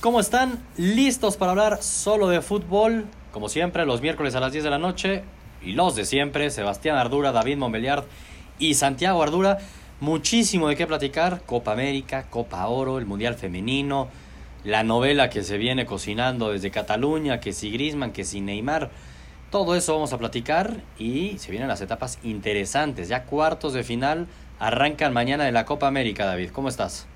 ¿cómo están? ¿Listos para hablar solo de fútbol? Como siempre, los miércoles a las 10 de la noche. Y los de siempre, Sebastián Ardura, David Montbeliard y Santiago Ardura. Muchísimo de qué platicar. Copa América, Copa Oro, el Mundial Femenino, la novela que se viene cocinando desde Cataluña, que si Grisman, que si Neymar. Todo eso vamos a platicar y se vienen las etapas interesantes. Ya cuartos de final arrancan mañana de la Copa América, David. ¿Cómo estás?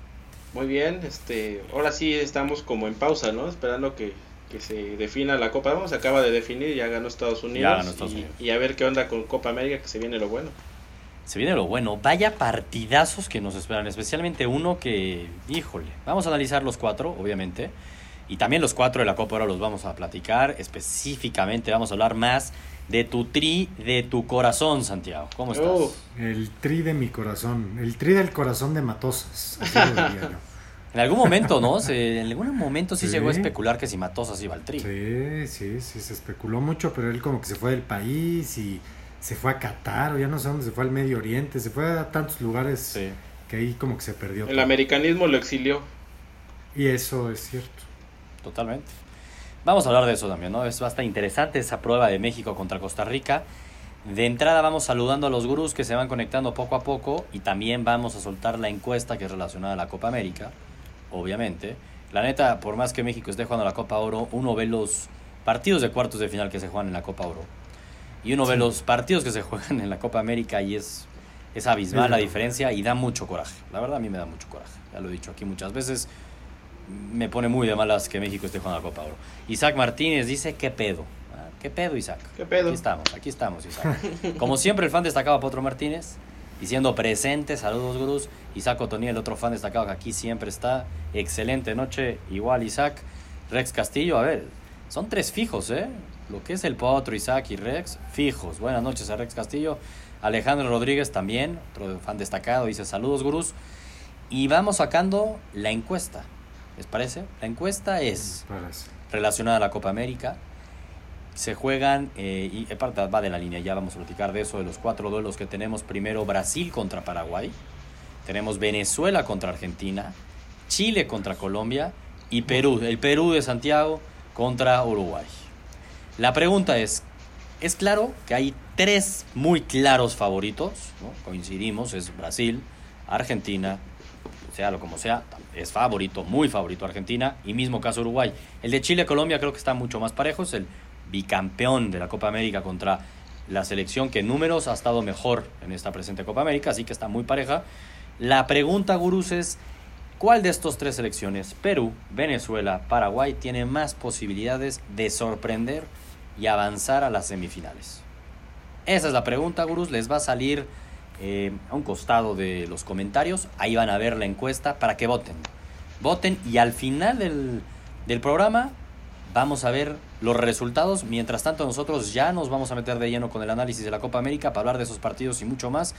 Muy bien, este, ahora sí estamos como en pausa, ¿no? Esperando que, que se defina la Copa. Vamos, se acaba de definir, ya ganó Estados Unidos. Ya ganó Estados y, Unidos. y a ver qué onda con Copa América, que se viene lo bueno. Se viene lo bueno. Vaya partidazos que nos esperan, especialmente uno que, híjole, vamos a analizar los cuatro, obviamente. Y también los cuatro de la Copa ahora los vamos a platicar. Específicamente vamos a hablar más de tu tri, de tu corazón, Santiago. ¿Cómo estás? Oh, El tri de mi corazón, el tri del corazón de Matosas, así lo diría yo. En algún momento, ¿no? Se- en algún momento sí, Sí. llegó a especular que si Matosas iba al tri. Sí, sí, sí, se especuló mucho, pero él como que se fue del país y se fue a Qatar, o ya no sé dónde se fue al Medio Oriente, se fue a tantos lugares Sí. que ahí como que se perdió. el todo. americanismo lo exilió. Y eso es cierto. Totalmente. Vamos a hablar de eso también, ¿no? Es bastante interesante esa prueba de México contra Costa Rica. De entrada vamos saludando a los gurús que se van conectando poco a poco y también vamos a soltar la encuesta que es relacionada a la Copa América, obviamente. La neta, por más que México esté jugando la Copa Oro, uno ve los partidos de cuartos de final que se juegan en la Copa Oro y uno ve Sí. los partidos que se juegan en la Copa América y es, es abismal la diferencia y da mucho coraje. La verdad a mí me da mucho coraje, ya lo he dicho aquí muchas veces me pone muy de malas que México esté jugando la Copa Oro. Isaac Martínez dice, ¿qué pedo? Ah, ¿Qué pedo, Isaac? ¿Qué pedo? Aquí estamos, aquí estamos, Isaac. Como siempre, el fan destacado Potro Martínez, diciendo presente, saludos, gurús. Isaac Otoniel, el otro fan destacado que aquí siempre está. Excelente noche, igual, Isaac. Rex Castillo, a ver, son tres fijos, ¿eh? Lo que es el Potro, Isaac y Rex, fijos. Buenas noches a Rex Castillo. Alejandro Rodríguez también, otro fan destacado, dice saludos, gurús. Y vamos sacando la encuesta. ¿Les parece? La encuesta es Parece. relacionada a la Copa América. Se juegan, eh, y aparte va de la línea, ya vamos a platicar de eso, de los cuatro duelos que tenemos. Primero Brasil contra Paraguay, tenemos Venezuela contra Argentina, Chile contra Colombia y Perú, el Perú de Santiago contra Uruguay. La pregunta es, es claro que hay tres muy claros favoritos, coincidimos, es Brasil, Argentina, sea lo como sea, es favorito, muy favorito Argentina y mismo caso Uruguay. El de Chile-Colombia creo que está mucho más parejo, es el bicampeón de la Copa América contra la selección que en números ha estado mejor en esta presente Copa América, así que está muy pareja. La pregunta, gurús, es ¿cuál de estos tres selecciones, Perú, Venezuela, Paraguay, tiene más posibilidades de sorprender y avanzar a las semifinales? Esa es la pregunta, gurús. Les va a salir eh, a un costado de los comentarios. Ahí van a ver la encuesta para que voten. Voten y al final del, del programa vamos a ver los resultados. Mientras tanto, nosotros ya nos vamos a meter de lleno con el análisis de la Copa América para hablar de esos partidos y mucho más.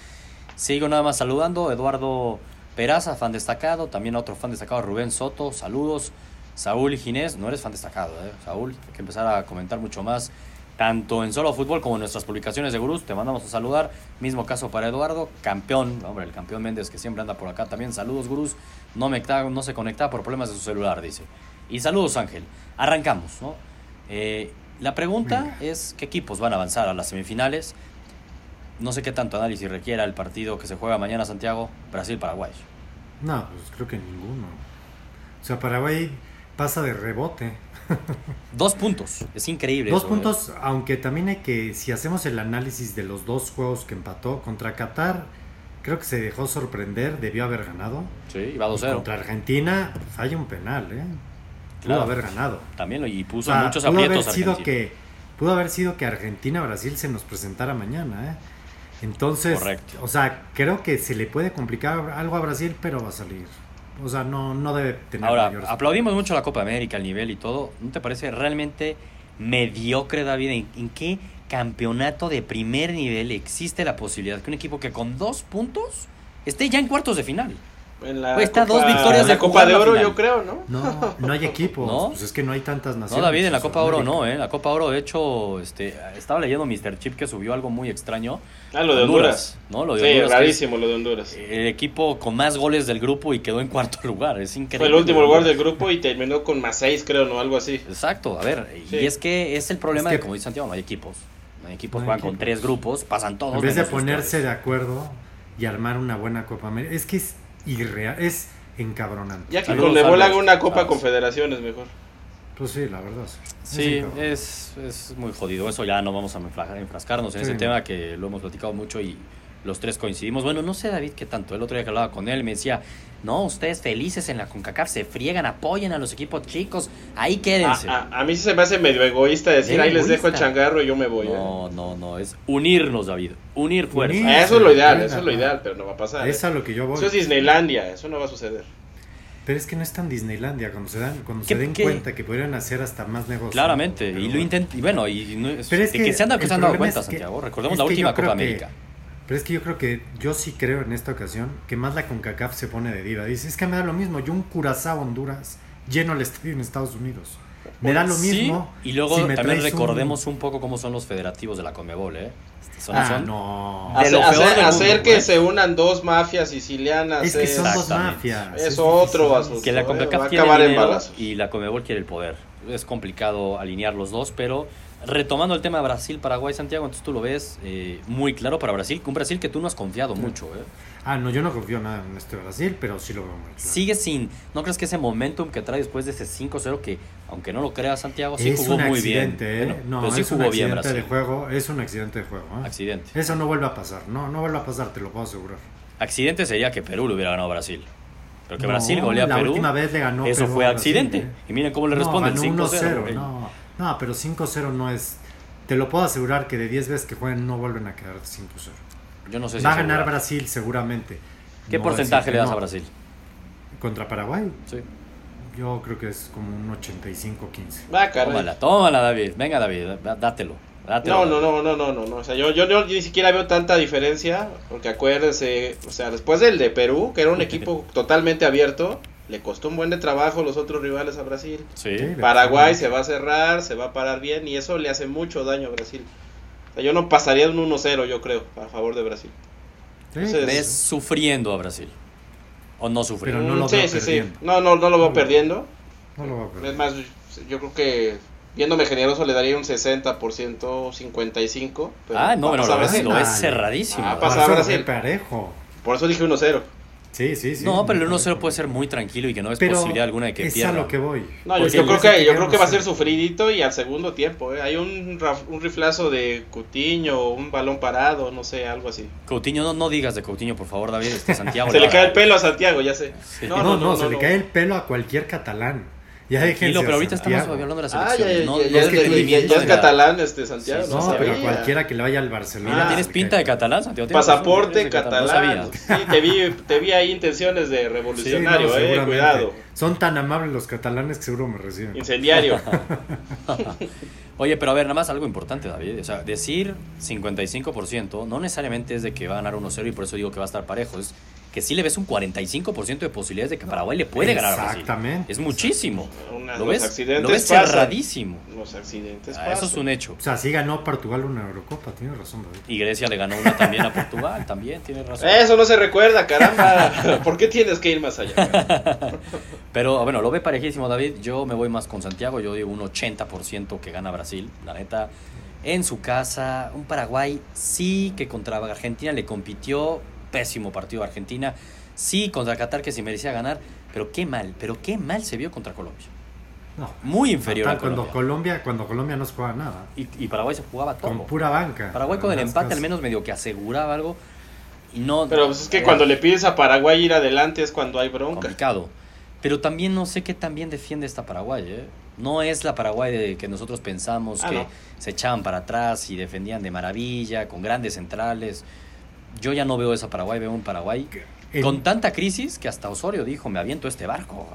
Sigo nada más saludando. Eduardo Peraza, fan destacado. También otro fan destacado, Rubén Soto. Saludos. Saúl Ginés, no eres fan destacado, ¿eh? Saúl. Hay que empezar a comentar mucho más tanto en Solo Fútbol como en nuestras publicaciones de Gurús. Te mandamos a saludar. Mismo caso para Eduardo, campeón, hombre, el campeón Méndez que siempre anda por acá también. Saludos, Gurús. No, me, no se conecta por problemas de su celular, dice. Y saludos, Ángel. Arrancamos, ¿no? Eh, la pregunta es: ¿qué equipos van a avanzar a las semifinales? No sé qué tanto análisis requiera el partido que se juega mañana, Santiago, Brasil-Paraguay. No, pues creo que ninguno. O sea, Paraguay pasa de rebote. Dos puntos, es increíble. Dos eso, ¿eh? puntos, aunque también hay que, si hacemos el análisis de los dos juegos que empató contra Qatar, creo que se dejó sorprender, debió haber ganado. Sí, Y 2-0. contra Argentina falla un penal, ¿eh? Pudo Claro. haber ganado. También lo, y O puso sea, muchos pudo haber aprietos sido que pudo haber sido que Argentina Brasil se nos presentara mañana, ¿eh? Entonces, Correcto. o sea, creo que se le puede complicar algo a Brasil, pero va a salir. O sea, no, no debe tener Ahora, mayores- aplaudimos mucho la Copa América, el nivel y todo. ¿No te parece realmente mediocre, David? ¿En, en qué campeonato de primer nivel existe la posibilidad que un equipo que con dos puntos esté ya en cuartos de final? En la está Copa- dos victorias en la de Copa de Oro, yo creo, ¿no? No, no hay equipos. ¿No? Pues es que no hay tantas No, naciones. David, en la Copa Oro no, ¿eh? La Copa Oro, de hecho, este, estaba leyendo Mr. Chip que subió algo muy extraño. Ah, lo de Honduras. ¿no? Lo de sí, Honduras, rarísimo lo de Honduras. El equipo con más goles del grupo y quedó en cuarto lugar. Es increíble. Fue el último lugar del grupo y terminó con más seis, creo, ¿no? Algo así. Exacto, a ver, Sí. y es que es el problema Es que- de, como dice Santiago, no hay equipos. No hay equipos, No hay juegan con tres grupos, pasan todos. En vez de ustedes. ponerse de acuerdo y armar una buena Copa América. Es que es irreal, es encabronante. Ya que con Nebol haga una Copa Vamos. Confederaciones mejor. Pues sí, la verdad. Sí, es, es muy jodido. Eso ya no vamos a enfrascarnos en Sí, ese tema que lo hemos platicado mucho y los tres coincidimos. Bueno, no sé David qué tanto. El otro día que hablaba con él me decía, no, ustedes felices en la CONCACAF, se friegan, apoyen a los equipos chicos, ahí quédense. a- a mí sí se me hace medio egoísta decir, ahí les dejo el changarro y yo me voy. ¿eh? no, no, no, es unirnos, David, unir fuerzas. Ah, Eso es lo ideal, eso es lo ideal, pero no va a pasar. ¿eh? Es a lo que yo voy. Eso es Disneylandia, eso no va a suceder. Pero es que no es tan Disneylandia. Cuando se dan, cuando ¿Qué- se den qué? cuenta que podrían hacer hasta más negocio. Claramente, y lo bueno. intentan, y bueno, y no Pero es que que se han dado, que el se han dado problema cuenta, es que- Santiago. Recordemos la última Copa que- América. Pero es que yo creo que, yo sí creo en esta ocasión que más la CONCACAF se pone de diva. Dice, es que me da lo mismo, yo un Curazao Honduras lleno el estadio en Estados Unidos. Me da lo Sí, mismo. y luego si me también traes un- recordemos un... poco cómo son los federativos de la Conmebol, ¿eh? Son, Ah, son- no. De Hacer, lo peor hacer- hacer que ¿eh? se unan dos mafias sicilianas. Es que son dos Exactamente. mafias. Es es otro asunto. que la eh, CONCACAF quiere en dinero y la Conmebol quiere el poder. Es complicado alinear los dos, pero retomando el tema de Brasil, Paraguay, Santiago, entonces tú lo ves eh, muy claro para Brasil, un Brasil que tú no has confiado mucho, ¿eh? Ah, no, yo no confío nada en este Brasil, pero sí lo veo muy claro. Sigue sin, ¿no crees que ese momentum que trae después de ese 5-0 que, aunque no lo creas Santiago, sí es jugó un muy bien? accidente, ¿eh? Bueno, no, pero sí es un jugó bien accidente Brasil. de juego. Es un accidente de juego. ¿eh? Accidente. Eso no vuelve a pasar. No, no vuelve a pasar, te lo puedo asegurar. Accidente sería que Perú le hubiera ganado a Brasil. Pero que No, Brasil golea a la Perú. última vez le ganó Eso Perú fue Brasil, accidente. ¿eh? Y miren cómo le responden. ganó 5-0. 1-0. güey. No, no, pero 5-0 no es. Te lo puedo asegurar que de 10 veces que jueguen no vuelven a quedar 5-0. Yo no sé si Va a ganar asegurar. Brasil seguramente. ¿Qué No porcentaje le das no. a Brasil? Contra Paraguay, Sí. yo creo que es como un 85-15. Va, caray. Tómala, tómala, David. Venga, David, dá- dátelo. dátelo. No, no, no, no, no, no, no. O sea, yo, yo, yo ni siquiera veo tanta diferencia, porque acuérdense, o sea, después del de Perú, que era un equipo totalmente abierto, le costó un buen de trabajo los otros rivales a Brasil. Sí. Sí. Paraguay se va a cerrar, se va a parar bien y eso le hace mucho daño a Brasil. O sea, yo no pasaría de un 1-0, yo creo, a favor de Brasil. Sí, Entonces, ¿Ves sufriendo a Brasil? ¿O no sufriendo? Pero no lo sí, veo sí, sí. perdiendo. No, no, no lo veo No. perdiendo. no lo a. Es más, yo creo que viéndome generoso le daría un 60%, 55%. pero ah, no, a bueno, lo ves, cerradísimo. Ah, Por pasa eso lo Brasil. parejo. Por eso dije 1-0. Sí, sí, sí. no, pero el muy 1-0 parejo. puede ser muy tranquilo y que no es Pero posibilidad alguna de que es pierda. a lo que voy. No, yo, creo que, yo creo que va a ser sufridito y al segundo tiempo. ¿eh? Hay un, raf- un riflazo de Cutiño, un balón parado, no sé, algo así. Coutinho, no, no digas de Coutinho, por favor, David. Este Santiago. Se le cae el pelo a Santiago, ya sé. Sí. No, no, se le cae el pelo a cualquier catalán. Ya Tranquilo, pero ahorita estamos Santiago. hablando de la Ah, selección. ya, ya, no, ya, no es que ya catalán este Santiago. Sí, no, No, pero cualquiera que le vaya al Barcelona. Mira, tienes pinta de catalán, Santiago. Pasaporte catalán. No Sí, sabía. te vi, te vi ahí intenciones de Sí, no, revolucionario, eh, cuidado. Son tan amables los catalanes que seguro me reciben. Incendiario. Oye, pero a ver, nada más algo importante, David. O sea, decir 55% no necesariamente es de que va a ganar 1-0 y por eso digo que va a estar parejo. Es que sí le ves un 45% de posibilidades de que Paraguay le puede ganar a Brasil. Exactamente. Es muchísimo. Una- Lo los ves, accidentes lo ves pasan. cerradísimo. Los accidentes Ah, eso es un hecho. O sea, sí ganó Portugal una Eurocopa, tiene razón, David. Y Grecia le ganó una también a Portugal, también tiene razón. Eso no se recuerda, caramba. ¿Por qué tienes que ir más allá? Pero bueno, lo ve parejísimo David. Yo me voy más con Santiago. Yo digo un 80% que gana Brasil. La neta, en su casa. Un Paraguay sí que contra Argentina le compitió. Pésimo partido de Argentina. Sí contra Qatar que se merecía ganar. Pero qué mal, pero qué mal se vio contra Colombia. No. Muy inferior a Fatal, cuando Colombia. Colombia, cuando Colombia no se juega nada. Y, y Paraguay se jugaba todo. Con pura banca. Paraguay con el empate al menos medio que aseguraba algo. Y no. Pero pues es que cuando le pides a Paraguay ir adelante es cuando hay bronca. complicado. Pero también no sé qué tan bien defiende esta Paraguay. ¿eh? No es la Paraguay de que nosotros pensamos Ah, que no. se echaban para atrás y defendían de maravilla, con grandes centrales. Yo ya no veo esa Paraguay, veo un Paraguay con tanta crisis que hasta Osorio dijo, me aviento este barco.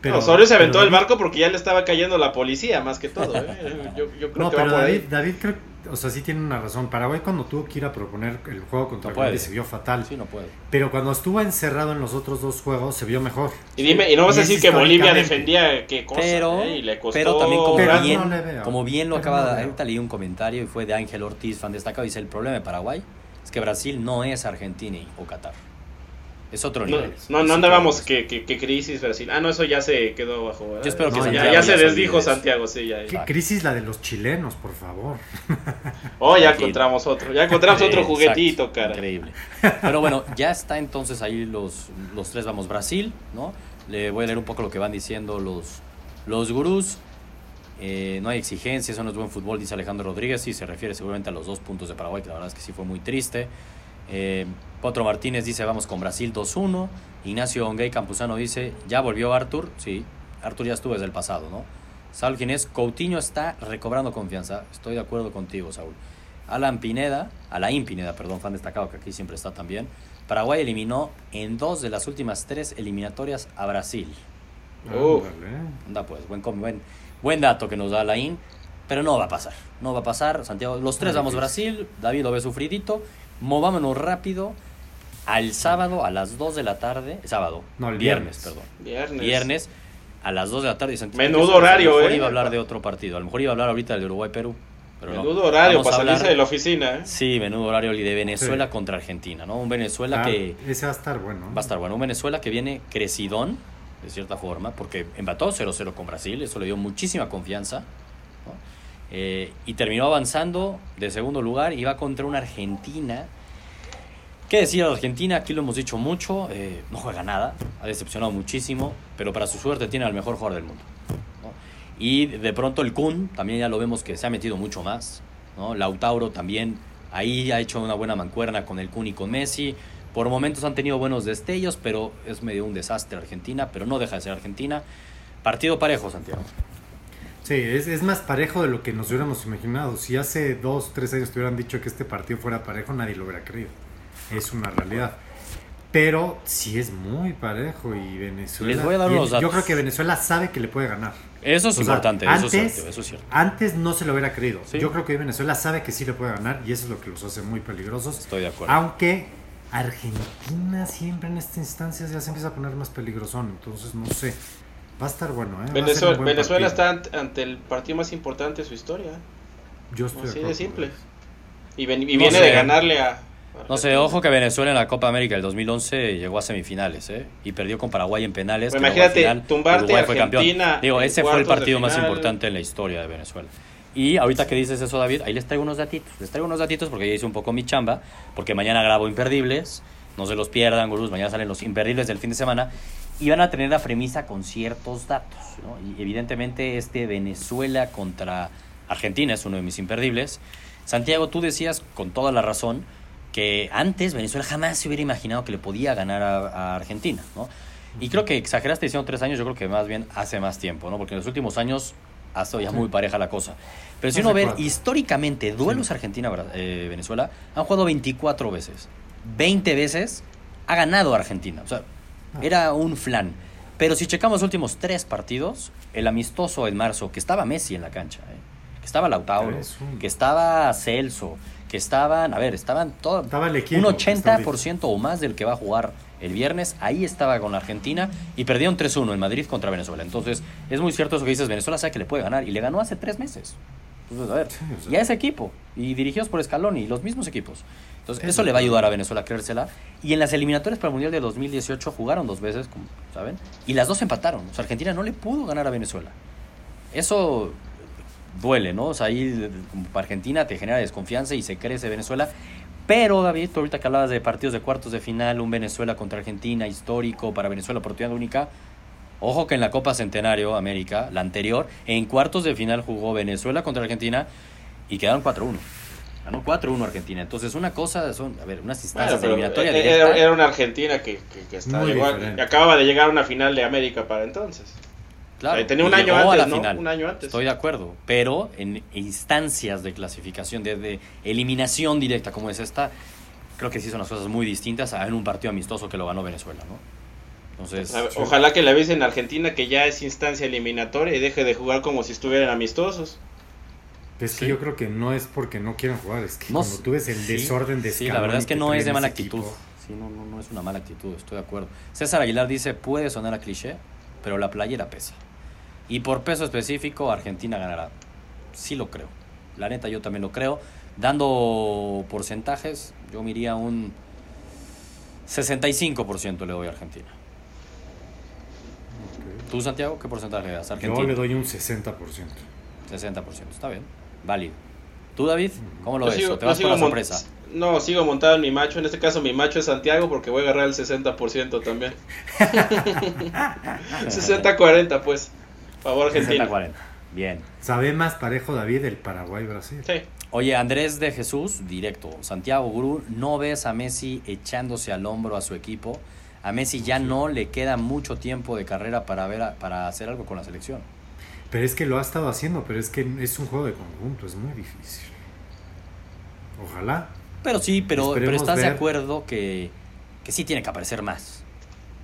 pero- Osorio se aventó pero el barco porque ya le estaba cayendo la policía, más que todo. ¿eh? Yo, yo creo No, que va pero por David, ahí. David creo- o sea, sí tiene una razón. Paraguay cuando tuvo que ir a proponer el juego contra No Colombia se vio fatal. Sí, no puede. Pero cuando estuvo encerrado en los otros dos juegos se vio mejor. Y dime, y no vas a decir que Bolivia defendía qué cosa, Pero, ¿eh? y le costó pero también como Pero bien, no le veo. como bien lo Pero acaba no de ahorita leí un comentario y fue de Ángel Ortiz, fan destacado, dice el problema de Paraguay que Brasil no es Argentina y- o Qatar. Es otro No, nivel. no, no otro andábamos que, que, que crisis Brasil. Ah, no, eso ya se quedó bajo. ¿verdad? Yo espero que No, ya, Santiago ya ya se se desdijo. Santiago, sí, ya. ¿Qué crisis la de los chilenos, por favor? Oh, ya encontramos otro. Ya encontramos otro exacto, juguetito, cara. Increíble. Pero bueno, ya está entonces ahí los, los tres, vamos, Brasil, ¿no? Le voy a leer un poco lo que van diciendo los, los gurús. Eh, no hay exigencia, eso no es buen fútbol, dice Alejandro Rodríguez, y se refiere seguramente a los dos puntos de Paraguay, que la verdad es que sí fue muy triste. Eh, Potro Martínez dice, vamos con Brasil 2-1. Ignacio Ongay Campuzano dice, ya volvió Artur, sí, Artur ya estuvo desde el pasado, ¿no? Saúl Ginés, Coutinho está recobrando confianza, estoy de acuerdo contigo, Saúl. Alan Pineda, Alain Pineda, perdón, fan destacado que aquí siempre está también. Paraguay eliminó en dos de las últimas tres eliminatorias a Brasil. Ándale. Anda pues, buen, buen, buen dato que nos da Alain, pero no va a pasar. No va a pasar, Santiago. Los tres vamos a difícil. Brasil, David lo ve sufridito. Movámonos rápido al sábado a las 2 de la tarde. Sábado, No, el viernes, viernes. perdón. Viernes. Viernes a las 2 de la tarde. Santiago, Menudo a lo horario, mejor ¿eh? iba a hablar de otro partido. A lo mejor iba a hablar ahorita del Uruguay-Perú. Pero no. Menudo horario Vamos para salirse de la oficina, ¿eh? Sí, menudo horario y de Venezuela Sí. contra Argentina, ¿no? Un Venezuela Ah, que Ese va a estar bueno. ¿eh? va a estar bueno. Un Venezuela que viene crecidón, de cierta forma, porque empató 0-0 con Brasil, eso le dio muchísima confianza. Eh, y terminó avanzando de segundo lugar va contra una Argentina. ¿Qué decir de Argentina? Aquí lo hemos dicho mucho, eh, no juega nada, ha decepcionado muchísimo, pero para su suerte tiene al mejor jugador del mundo. Y de pronto el Kun, también ya lo vemos que se ha metido mucho más. ¿no? Lautauro también ahí ha hecho una buena mancuerna con el Kun y con Messi. Por momentos han tenido buenos destellos, pero es medio un desastre Argentina, pero no deja de ser Argentina. Partido parejo, Santiago. Sí, es, es más parejo de lo que nos hubiéramos imaginado. Si hace dos, tres años te hubieran dicho que este partido fuera parejo, nadie lo hubiera creído. Es una realidad. Pero sí es muy parejo y Venezuela. Les voy a dar unos Yo datos. creo que Venezuela sabe que le puede ganar. Eso es O sea, importante, eso es antes- cierto, eso es cierto. Antes no se lo hubiera creído. Sí. Yo creo que Venezuela sabe que sí le puede ganar y eso es lo que los hace muy peligrosos. Estoy de acuerdo. Aunque Argentina siempre en estas instancias ya se empieza a poner más peligrosón. Entonces no sé. Va a estar bueno, ¿eh? Venezuela, buen Venezuela partido. está ante, ante el partido más importante de su historia. Yo estoy Así acuerdo de simple. Y, ven- y No viene sé. de ganarle a. No sé, ojo que Venezuela en la Copa América del 2011 llegó a semifinales, ¿eh? Y perdió con Paraguay en penales. Pues imagínate, final tumbarte Uruguay a fue campeón. Argentina Digo, ese fue el partido más importante en la historia de Venezuela. Y ahorita que dices eso, David, ahí les traigo unos datitos. Les traigo unos datitos porque ya hice un poco mi chamba, porque mañana grabo Imperdibles. No se los pierdan, gurús. Mañana salen los Imperdibles del fin de semana. Y van a tener la premisa con ciertos datos. ¿no? Y evidentemente este Venezuela contra Argentina es uno de mis imperdibles. Santiago, tú decías con toda la razón que antes Venezuela jamás se hubiera imaginado que le podía ganar a, a Argentina, ¿no? Y creo que exageraste diciendo tres años, yo creo que más bien hace más tiempo, ¿no? Porque en los últimos años ha estado ya muy pareja la cosa. Pero si uno ve históricamente duelos Argentina-Venezuela, han jugado 24 veces. 20 veces ha ganado Argentina. O sea, Ah. era un flan. Pero si checamos los últimos tres partidos, el amistoso en marzo, que estaba Messi en la cancha, ¿eh? que estaba Lautaro, que estaba Celso, que estaban, a ver, estaban todo, Estaba el equipo, un que está 80% o más del que va a jugar el viernes, ahí estaba con Argentina y perdieron 3-1 en Madrid contra Venezuela. Entonces, es muy cierto eso que dices, Venezuela sabe que le puede ganar y le ganó hace tres meses. Entonces, a ver, y a ese equipo, y dirigidos por Scaloni, los mismos equipos. Entonces, eso le va a ayudar a Venezuela a creérsela. Y en las eliminatorias para el Mundial de 2018 jugaron dos veces, como saben, y las dos empataron. O sea, Argentina no le pudo ganar a Venezuela. Eso duele, ¿no? O sea, ahí para Argentina te genera desconfianza y se crece Venezuela. Pero, David, tú ahorita que hablabas de partidos de cuartos de final, un Venezuela contra Argentina, histórico para Venezuela, oportunidad única. Ojo que en la Copa Centenario América, la anterior, en cuartos de final jugó Venezuela contra Argentina y quedaron 4-1. Ganó 4-1 Argentina. Entonces, una cosa son, a ver, unas Bueno, instancias pero eliminatorias era, directas. era una Argentina que, que, que está- Muy llegó a- diferente. acababa de llegar a una final de América para entonces. Claro, Ahí tenía un y año llegó a la ¿no? final. Un año antes. Estoy de acuerdo, pero en instancias de clasificación, de, de eliminación directa como es esta, creo que sí son las cosas muy distintas a en un partido amistoso que lo ganó Venezuela, ¿no? Entonces, Ojalá que le avisen a Argentina que ya es instancia eliminatoria y deje de jugar como si estuvieran amistosos. Es que Sí. yo creo que no es porque no quieran jugar, es que No, cuando tú ves el sí, desorden de Sí, la verdad es que no es de en mala actitud. equipo, Sí, no, no, no es una mala actitud, estoy de acuerdo. César Aguilar dice, puede sonar a cliché, pero la playera pesa. Y por peso específico, Argentina ganará. Sí lo creo. La neta, yo también lo creo. Dando porcentajes, yo me iría un 65% le doy a Argentina. ¿Tú, Santiago, qué porcentaje le das a Argentina? Yo le doy un 60%. 60%, está bien. Válido. ¿Tú, David? ¿Cómo lo Yo ves? sigo- ¿O te vas por la sorpresa? No, sigo montado en mi macho. En este caso, mi macho es Santiago porque voy a agarrar el 60% también. 60-40, pues. Favor, Argentina. 60-40. Bien. ¿Sabe más parejo David el Paraguay-Brasil? Sí. Oye, Andrés de Jesús, directo. Santiago Gurú, ¿no ves a Messi echándose al hombro a su equipo? A Messi ya no le queda mucho tiempo de carrera para, ver a- para hacer algo con la selección. Pero es que lo ha estado haciendo, pero es que es un juego de conjunto, es muy difícil. Ojalá. Pero sí, pero, pero estás de acuerdo que, que sí tiene que aparecer más.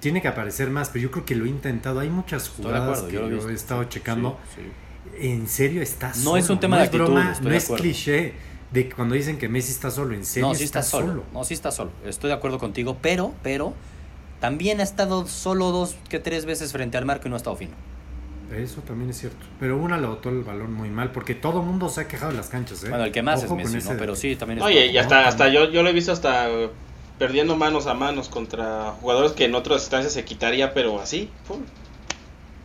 Tiene que aparecer más, pero yo creo que lo he intentado. Hay muchas jugadas acuerdo, que yo he visto. he estado checando. Sí, sí. En serio, está No solo. es un tema de actitud, broma, estoy no de es cliché de que cuando dicen que Messi está solo. En serio, No, sí está, solo. No, sí está solo. Estoy de acuerdo contigo, pero, pero también ha estado solo dos que tres veces frente al marco y no ha estado fino. Eso también es cierto. Pero una le botó el balón muy mal, porque todo el mundo se ha quejado de las canchas. ¿eh? Bueno, el que más Ojo es Messi, ¿no? Pero sí, también es Oye, y ¿no? hasta, hasta yo, yo lo he visto hasta perdiendo manos a manos contra jugadores que en otras instancias se quitaría, pero así. pum.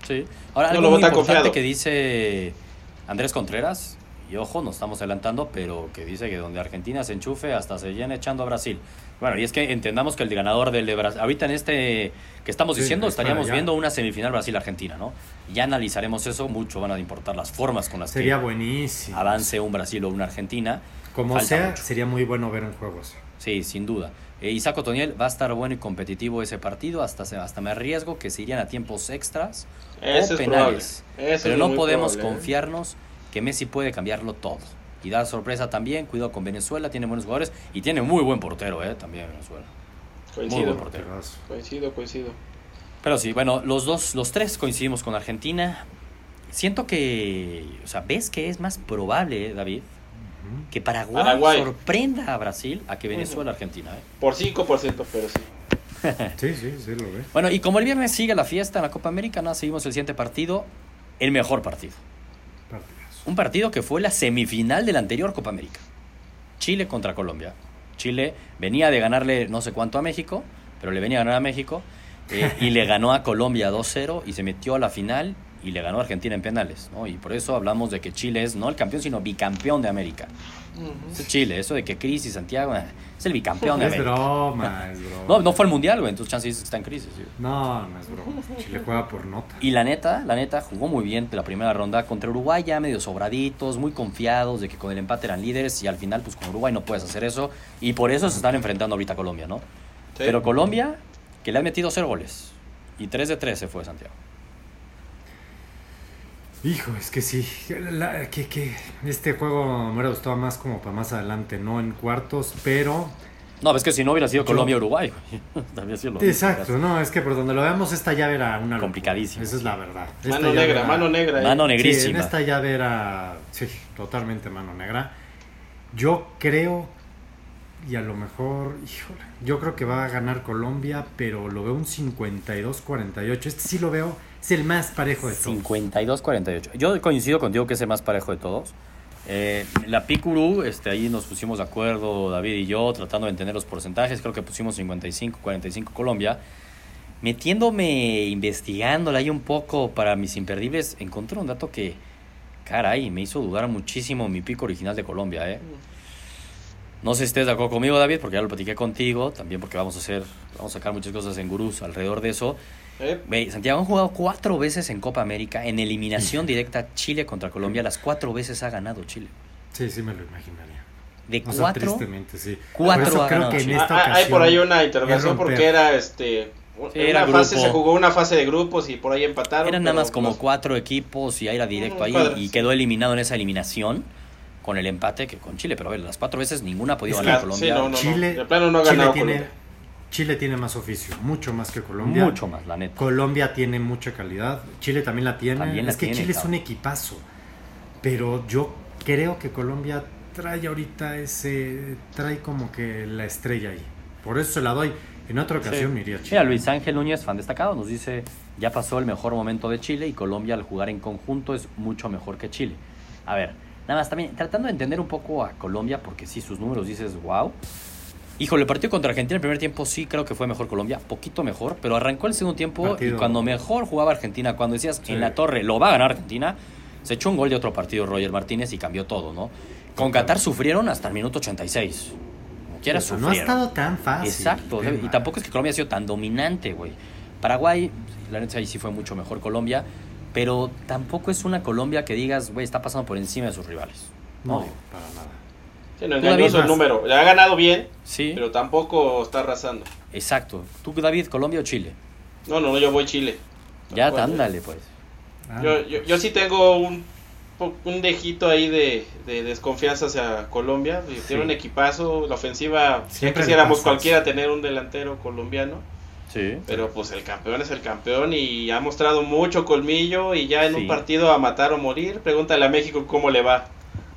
Sí. Ahora, No algo lo muy importante confiado. que dice Andrés Contreras, y ojo, nos estamos adelantando, pero que dice que donde Argentina se enchufe hasta se llena echando a Brasil. Bueno, y es que entendamos que el ganador del de Brasil, ahorita en este que estamos Sí, diciendo, estaríamos ya. viendo una semifinal Brasil-Argentina, ¿no? Ya analizaremos eso, mucho van a importar las formas con las Sería que buenísimo. avance un Brasil o una Argentina. Como Falta sea, mucho. sería muy bueno ver un juego así. Sí, sin duda. Eh, Isaac Otoniel va a estar bueno y competitivo ese partido, hasta, hasta me arriesgo que se irían a tiempos extras Eso o es penales. Pero no podemos probable, ¿eh? confiarnos que Messi puede cambiarlo todo. Y dar sorpresa también, cuidado con Venezuela, tiene buenos jugadores y tiene muy buen portero, eh, también Venezuela. Muy Coincido, buen portero. Porterazo. coincido, coincido. Pero sí, bueno, los dos, los tres coincidimos con Argentina. Siento que, o sea, ves que es más probable, eh, David. Que Paraguay, Paraguay. sorprenda a Brasil a que Venezuela a Argentina. eh. Por 5%, pero sí. Sí, sí, sí, lo ve. Bueno, y como el viernes sigue la fiesta en la Copa América, ¿no? seguimos el siguiente partido, el mejor partido. Partidazo. Un partido que fue la semifinal de la anterior Copa América. Chile contra Colombia. Chile venía de ganarle no sé cuánto a México, pero le venía a ganar a México eh, y le ganó a Colombia 2-0 y se metió a la final y le ganó a Argentina en penales. ¿no? Y por eso hablamos de que Chile es no el campeón, sino bicampeón de América. Es Chile, eso de que crisis, Santiago, eh, es el bicampeón de Es América. broma, es broma. No, no fue el mundial, güey, entonces chance dices que está en crisis. No, no es broma. Chile juega por nota. Y la neta, la neta, jugó muy bien la primera ronda contra Uruguay, ya medio sobraditos, muy confiados de que con el empate eran líderes y al final, pues con Uruguay no puedes hacer eso. Y por eso se están enfrentando ahorita a Colombia, ¿no? Sí. Pero Colombia, que le han metido cero goles. Y 3 de 3 se fue Santiago. Hijo, es que sí. la- que, que este juego me hubiera gustado más como para más adelante, no en cuartos, pero. No, es que si no hubiera sido Colombia-Uruguay, güey. También sido lo mismo. Exacto, no, es que por donde lo veamos, esta llave era una. Complicadísimo. Esa es la verdad. Esta Mano negra, era- mano negra. eh. Mano Sí, en negrísima. esta llave era. Sí, totalmente mano negra. Yo creo. Y a lo mejor, híjole, yo creo que va a ganar Colombia, pero lo veo un 52-48. Este sí lo veo, es el más parejo de todos. 52-48. Yo coincido contigo que es el más parejo de todos. Eh, la Picuru, este, ahí nos pusimos de acuerdo David y yo, tratando de entender los porcentajes. Creo que pusimos 55-45 Colombia. Metiéndome, investigándola ahí un poco para mis imperdibles, encontré un dato que, caray, me hizo dudar muchísimo mi pico original de Colombia, ¿eh? No sé si estés de acuerdo conmigo, David, porque ya lo platiqué contigo, también porque vamos a hacer, vamos a sacar muchas cosas en gurús alrededor de eso. Eh, Santiago han jugado cuatro veces en Copa América, en eliminación directa Chile contra Colombia. Las cuatro veces ha ganado Chile. Sí, sí me lo imaginaría. De O sea, cuatro, tristemente, sí. cuatro Por eso ha creo ganado que en Chile. esta ah, ah, hay por ahí una interrogación romper. porque era este. Sí, era una fase se jugó una fase de grupos y por ahí empataron. eran nada más como cuatro equipos y ya era directo Mm, ahí cuadras. y quedó eliminado en esa eliminación con el empate que con Chile. Pero a ver, las cuatro veces ninguna ha podido Es ganar que- Colombia. sí, no, no. Chile, de plano no ha Chile ganado tiene, Colombia. Chile tiene más oficio, mucho más que Colombia. Mucho más, la neta. Colombia tiene mucha calidad. Chile también la tiene. También la es que tiene, Chile es cabrón. un equipazo. Pero yo creo que Colombia trae ahorita ese, trae como que la estrella ahí. Por eso se la doy. En otra ocasión Sí. me iría a Chile. Mira, Luis Ángel Núñez, fan destacado, nos dice, ya pasó el mejor momento de Chile y Colombia al jugar en conjunto es mucho mejor que Chile. A ver, nada más también tratando de entender un poco a Colombia, porque sí, sus números dices, wow. Híjole, el partido contra Argentina en el primer tiempo sí creo que fue mejor Colombia, poquito mejor, pero arrancó el segundo tiempo Partido- y cuando mejor jugaba Argentina, cuando decías Sí. en la torre lo va a ganar Argentina, se echó un gol de otro partido Roger Martínez y cambió todo, ¿no? Con Qatar sufrieron hasta el minuto 86. Como quiera sea, no ha sufrieron. estado tan fácil. Exacto, Qué y mal. tampoco es que Colombia ha sido tan dominante, güey. Paraguay, la neta ahí sí fue mucho mejor Colombia, pero tampoco es una Colombia que digas, güey, está pasando por encima de sus rivales. No, No. para nada. Sí, no, engañoso el número. Le ha ganado bien, Sí, pero tampoco está arrasando. exacto. ¿Tú, David, Colombia o Chile? No, no, no, yo voy Chile. Ya, ándale, pues. Ah, Yo, yo, yo sí tengo un, po- un dejito ahí de, de desconfianza hacia Colombia. Tiene un equipazo, la ofensiva. Siempre quisiéramos cualquiera tener un delantero colombiano. Sí. Pero pues el campeón es el campeón y ha mostrado mucho colmillo y ya en Sí. un partido a matar o morir. Pregúntale a México cómo le va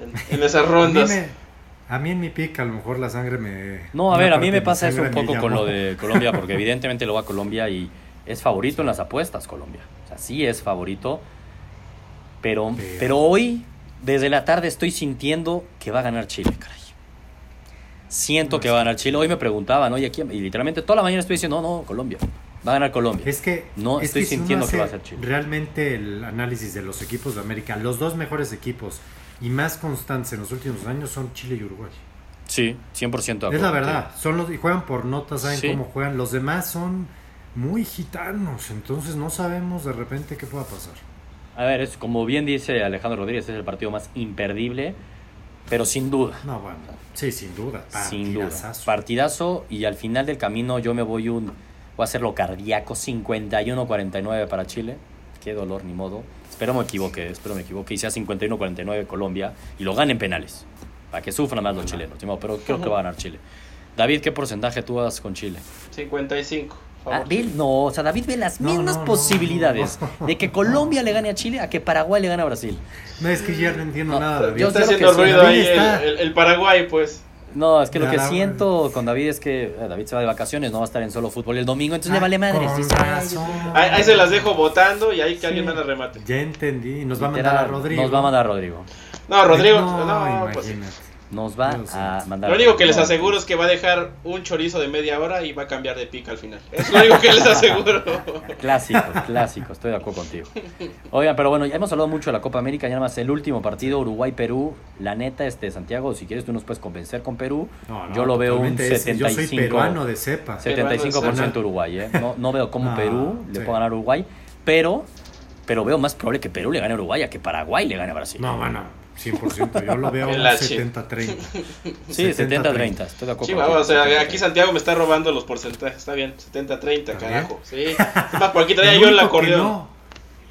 en, en esas rondas. me- a mí en mi pick a lo mejor la sangre me... No, a ver, a mí me pasa eso un poco con lo de Colombia, porque evidentemente lo va a Colombia y es favorito en las apuestas Colombia. O sea, sí es favorito, pero, Pero- pero hoy, desde la tarde, estoy sintiendo que va a ganar Chile, caray. Siento que va a ganar Chile. Hoy me preguntaban, oye, ¿quién? Y literalmente toda la mañana estoy diciendo, no, no, Colombia. Va a ganar Colombia. Es que No, es estoy sintiendo que va a ser Chile. Realmente el análisis de los equipos de América, los dos mejores equipos y más constantes en los últimos años son Chile y Uruguay. Sí, 100% de acuerdo. Es la verdad, son los y juegan por notas, saben Sí. cómo juegan. Los demás son muy gitanos, entonces no sabemos de repente qué pueda pasar. A ver, es como bien dice Alejandro Rodríguez, es el partido más imperdible, pero sin duda. No, bueno, sí, sin duda. Sin duda. Partidazo y al final del camino yo me voy un... Voy a hacerlo cardíaco, 51-49 para Chile. Qué dolor, ni modo. Espero me equivoque, espero me equivoque. Y sea 51-49 Colombia y lo ganen penales. Para que sufran más los chilenos. ni modo, Pero creo que va a ganar Chile. David, ¿qué porcentaje tú das con Chile? 55. Ah, ve- no, o sea, David ve las No, mismas no, no, posibilidades no. de que Colombia le gane a Chile a que Paraguay le gane a Brasil. No, es que ya no entiendo No, nada. David. yo Está creo haciendo que sí. ruido ahí está- el Paraguay, pues. No, es que lo Ya que la- siento con David es que eh, David se va de vacaciones, no va a estar en solo fútbol el domingo, entonces le vale madre. con sí, sí, razón. Ahí, ahí se las dejo votando y ahí que Sí. alguien me la remate. Ya entendí. Nos va a literal, mandar a Rodrigo. Nos va a mandar a Rodrigo. No, Rodrigo. No, No, pues. Nos va a mandar Lo único que les No, aseguro es que va a dejar un chorizo de media hora y va a cambiar de pica al final. Es lo único que les aseguro. Clásico, clásico, estoy de acuerdo contigo. Oigan, pero bueno, ya hemos hablado mucho de la Copa América, ya nada más el último partido, Uruguay-Perú. La neta, este Santiago, si quieres tú nos puedes convencer con Perú. No, no, yo lo veo un totalmente es- 75. Yo soy peruano de cepa. 75% Uruguay, ¿eh? No, no veo cómo No, Perú le sí. pueda ganar a Uruguay, pero, pero veo más probable que Perú le gane a Uruguay a que Paraguay le gane a Brasil. No, bueno, 100%. Yo lo veo El un H. 70-30. Sí, 70-30, estoy de acuerdo. Sí, vamos, o sea, 70-30. aquí Santiago me está robando los porcentajes. Está bien, 70-30, ¿Está carajo. Sí. Es más, por aquí traía El yo el único que acordeón. no-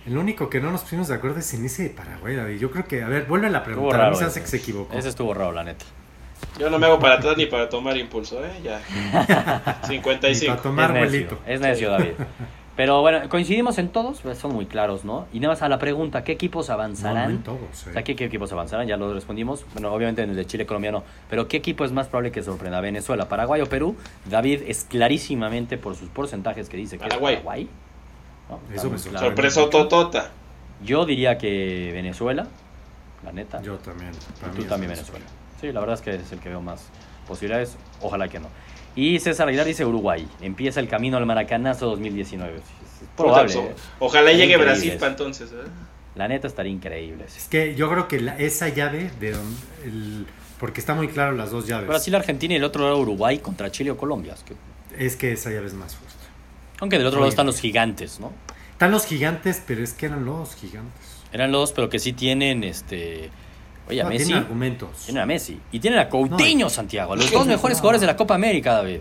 El único que no nos pusimos de acuerdo es en ese de Paraguay, David. Yo creo que, a ver, vuelve a Estuvo preguntar. A mí raro se hace ese. que se equivocó. Ese estuvo raro, la neta. Yo no me hago para atrás ni para tomar impulso, ¿eh? Ya. Ni 55. para tomar es necio, vuelito. es necio, David. Pero bueno, coincidimos en todos, pues, son muy claros, ¿no? Y nada más a la pregunta, ¿qué equipos No, avanzarán? no en todos. eh. O sea, ¿qué, qué equipos avanzarán? Ya lo respondimos. Bueno, obviamente en el de Chile colombiano. Pero ¿qué equipo es más probable que sorprenda? ¿Venezuela, Paraguay o Perú? David es clarísimamente por sus porcentajes que dice que Paraguay. es Paraguay. ¿no? Eso me. Sorpreso totota. Yo diría que Venezuela, la neta. Yo también. y tú también Venezuela. Sí, la verdad es que es el que veo más posibilidades. Ojalá que no. Y César Aguilar dice Uruguay. Empieza el camino al Maracanazo 2019. Es probable. ¿eh? Ojalá llegue Increíbles. Brasil para entonces. ¿eh? La neta estaría increíble. Es que yo creo que la- esa llave de don- el- porque está muy claro las dos llaves. Brasil, Argentina y el otro lado Uruguay contra Chile o Colombia. Es que- Es que esa llave es más fuerte. Aunque del otro lado están los gigantes, ¿no? Están los gigantes, pero es que eran los gigantes. Eran los, pero que sí tienen este. Oye, a No, Messi. tienen argumentos. A Messi. Y tienen a Coutinho, No. Santiago. Los dos mejores No. jugadores de la Copa América, David.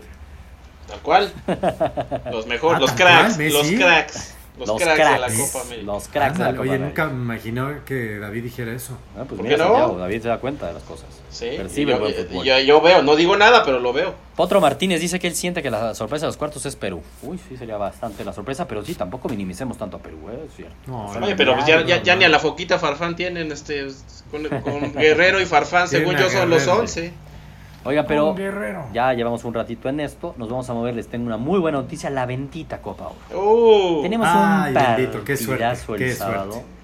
Tal cual. Los mejores, Ah, los cracks, cual, los cracks. Los, Los cracks, de la. Copa América. Los cracks de la Copa Oye, América. nunca me imaginó que David dijera eso. Ah, pues ¿Por mira, qué no? Santiago, David se da cuenta de las cosas. Sí, Percibe yo, el buen fútbol. yo- yo veo, no digo nada, pero lo veo. Potro Martínez dice que él siente que la sorpresa de los cuartos es Perú. Uy, sí, sería bastante la sorpresa, pero sí, tampoco minimicemos tanto a Perú, ¿eh? es cierto. No, Oye, pero pues ya, ya, ya ni a la foquita Farfán tienen, este, con, con Guerrero y Farfán, según yo, son los Guerrero. 11. Oiga, pero ya llevamos un ratito en esto, nos vamos a mover, les tengo una muy buena noticia, la bendita Copa Oro. Uh, Tenemos Ay, un bendito, qué suerte, el qué sábado. suerte.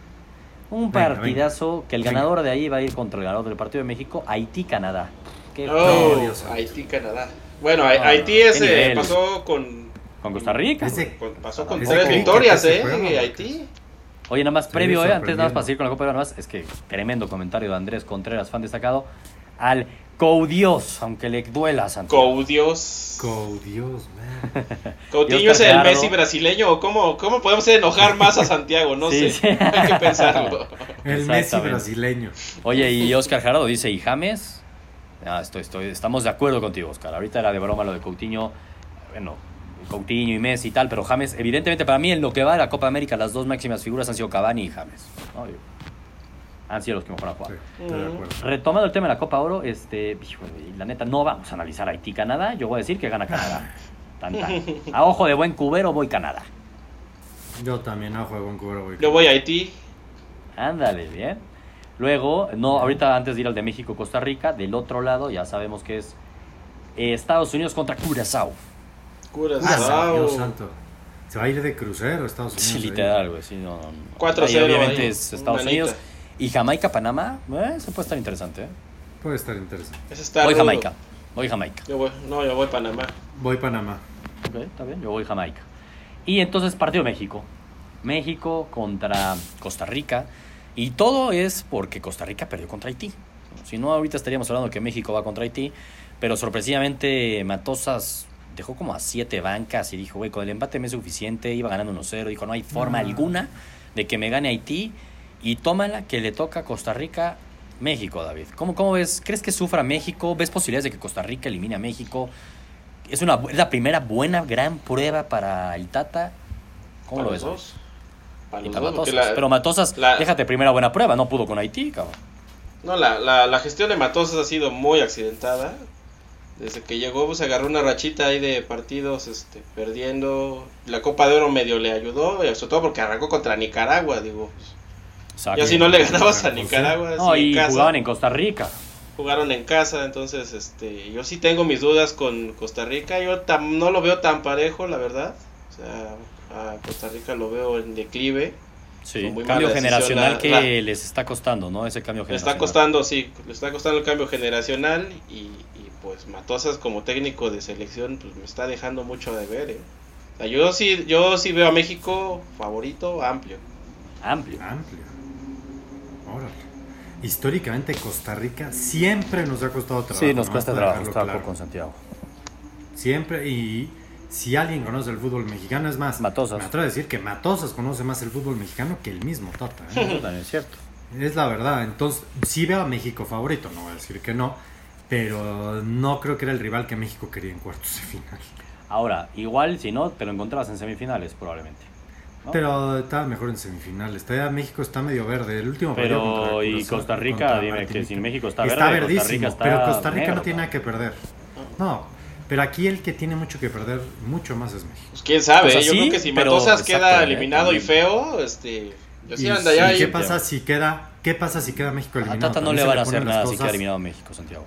Un Venga, partidazo que el venga. ganador de ahí va a ir contra el ganador del partido de México, Haití-Canadá. Qué oh, No, Dios santo. Haití, Canadá. Bueno, No, Haití ese nivel. pasó con, Con Costa Rica. Ese- con- pasó con tres victorias, ¿eh? juego. Haití. Oye, nada más previo, eh, antes nada más para seguir con la Copa nada más, es que tremendo comentario de Andrés Contreras, fan destacado, al Coudios, aunque le duela a Santiago. Coudios. Oh, Dios, man. Coutinho es el. Messi brasileño. ¿o ¿Cómo, ¿Cómo podemos enojar más a Santiago? No Sí, sé. sí. Hay que pensarlo. El Messi brasileño. Oye, y Oscar Gerardo dice, ¿y James? Ah, estoy, estoy, estamos de acuerdo contigo, Oscar. Ahorita era de broma lo de Coutinho, bueno, Coutinho y Messi y tal, pero James, evidentemente para mí en lo que va de la Copa América, las dos máximas figuras han sido Cavani y James. ¿no? Han sido los que mejor han Sí, jugado. de acuerdo. Retomando el tema de la Copa Oro, este, la neta, no vamos a analizar Haití-Canadá. Yo voy a decir que gana Canadá. Tan, tan. A ojo de buen cubero voy Canadá. Yo también a juego en Cuba voy. Yo voy a Haití. Ándale, bien. Luego, no, ahorita antes de ir al de México-Costa Rica, del otro lado ya sabemos que es eh, Estados Unidos contra Curazao. Curazao. Dios santo. Se va a ir de crucero Estados Unidos. Sí, literal, güey. Sí, no, no, no. 4-0 Ahí obviamente ahí, es Estados manita. Y Jamaica-Panamá, eh, se puede estar interesante, ¿eh? Puede estar interesante. Está Voy rudo. Jamaica. Voy Jamaica. Yo voy, no, yo voy a Panamá. Voy Panamá. Ok, está bien, yo voy Jamaica. Y entonces partido México. México contra Costa Rica. Y todo es porque Costa Rica perdió contra Haití. Si no, ahorita estaríamos hablando que México va contra Haití. Pero sorpresivamente Matosas dejó como a siete bancas y dijo, güey, con el empate me es suficiente. Iba ganando 1-0. Dijo, no hay forma No. alguna de que me gane Haití. Y tómala que le toca a Costa Rica. México, David. ¿Cómo, ¿Cómo ves? ¿Crees que sufra México? ¿Ves posibilidades de que Costa Rica elimine a México? Es, una, es la primera buena, gran prueba para el Tata. ¿Cómo Para lo los ves? dos. Para Y los para dos, Matosas. la- Pero Matosas, la- déjate primera buena prueba, no pudo con Haití, cabrón. No, la, la, la gestión de Matosas ha sido muy accidentada. Desde que llegó, pues agarró una rachita ahí de partidos este, perdiendo. La Copa de Oro medio le ayudó, eh, sobre todo porque arrancó contra Nicaragua, digo. Exacto. Ya si no le ganabas a Pues sí. Nicaragua, No, así en y casa, jugaban en Costa Rica. jugaron en casa, entonces este, yo sí tengo mis dudas con Costa Rica. Yo tam- no lo veo tan parejo, la verdad. O sea, a Costa Rica lo veo en declive. Sí, muy cambio generacional la- que la- les está costando, ¿no? Ese cambio Le generacional. está costando, sí, le está costando el cambio generacional y, y, pues Matosas como técnico de selección pues me está dejando mucho de ver, ¿eh? O sea, yo sí, yo sí veo a México favorito amplio. Amplio. Amplio. Órale. Históricamente Costa Rica siempre nos ha costado trabajo. Sí, nos ¿no? cuesta trabajo claro. con Santiago. Siempre. Y si alguien conoce el fútbol mexicano, es más. Matosas. Me atrevo a decir que Matosas conoce más el fútbol mexicano que el mismo Tata. ¿eh? Eso también es cierto. es la verdad. Entonces, sí veo a México favorito, no voy a decir que no. Pero no creo que era el rival que México quería en cuartos de final. Ahora, igual, si no, te lo encontrabas en semifinales, probablemente. ¿No? Pero estaba mejor en semifinales. Todavía México está medio verde. El último partido Pero, contra y Costa Rica, dime que sin México está Está verde, Costa verdísimo, Rica está pero Costa Rica negro, no tiene nada que perder. No, pero aquí el que tiene mucho que perder, mucho más es México. Pues quién sabe, ¿eh? yo creo que si pero Matosas queda eliminado y feo, este, yo sí ¿Y, qué pasa si queda, qué pasa si queda México A eliminado? Tata no le van a hacer nada si queda eliminado México, Santiago.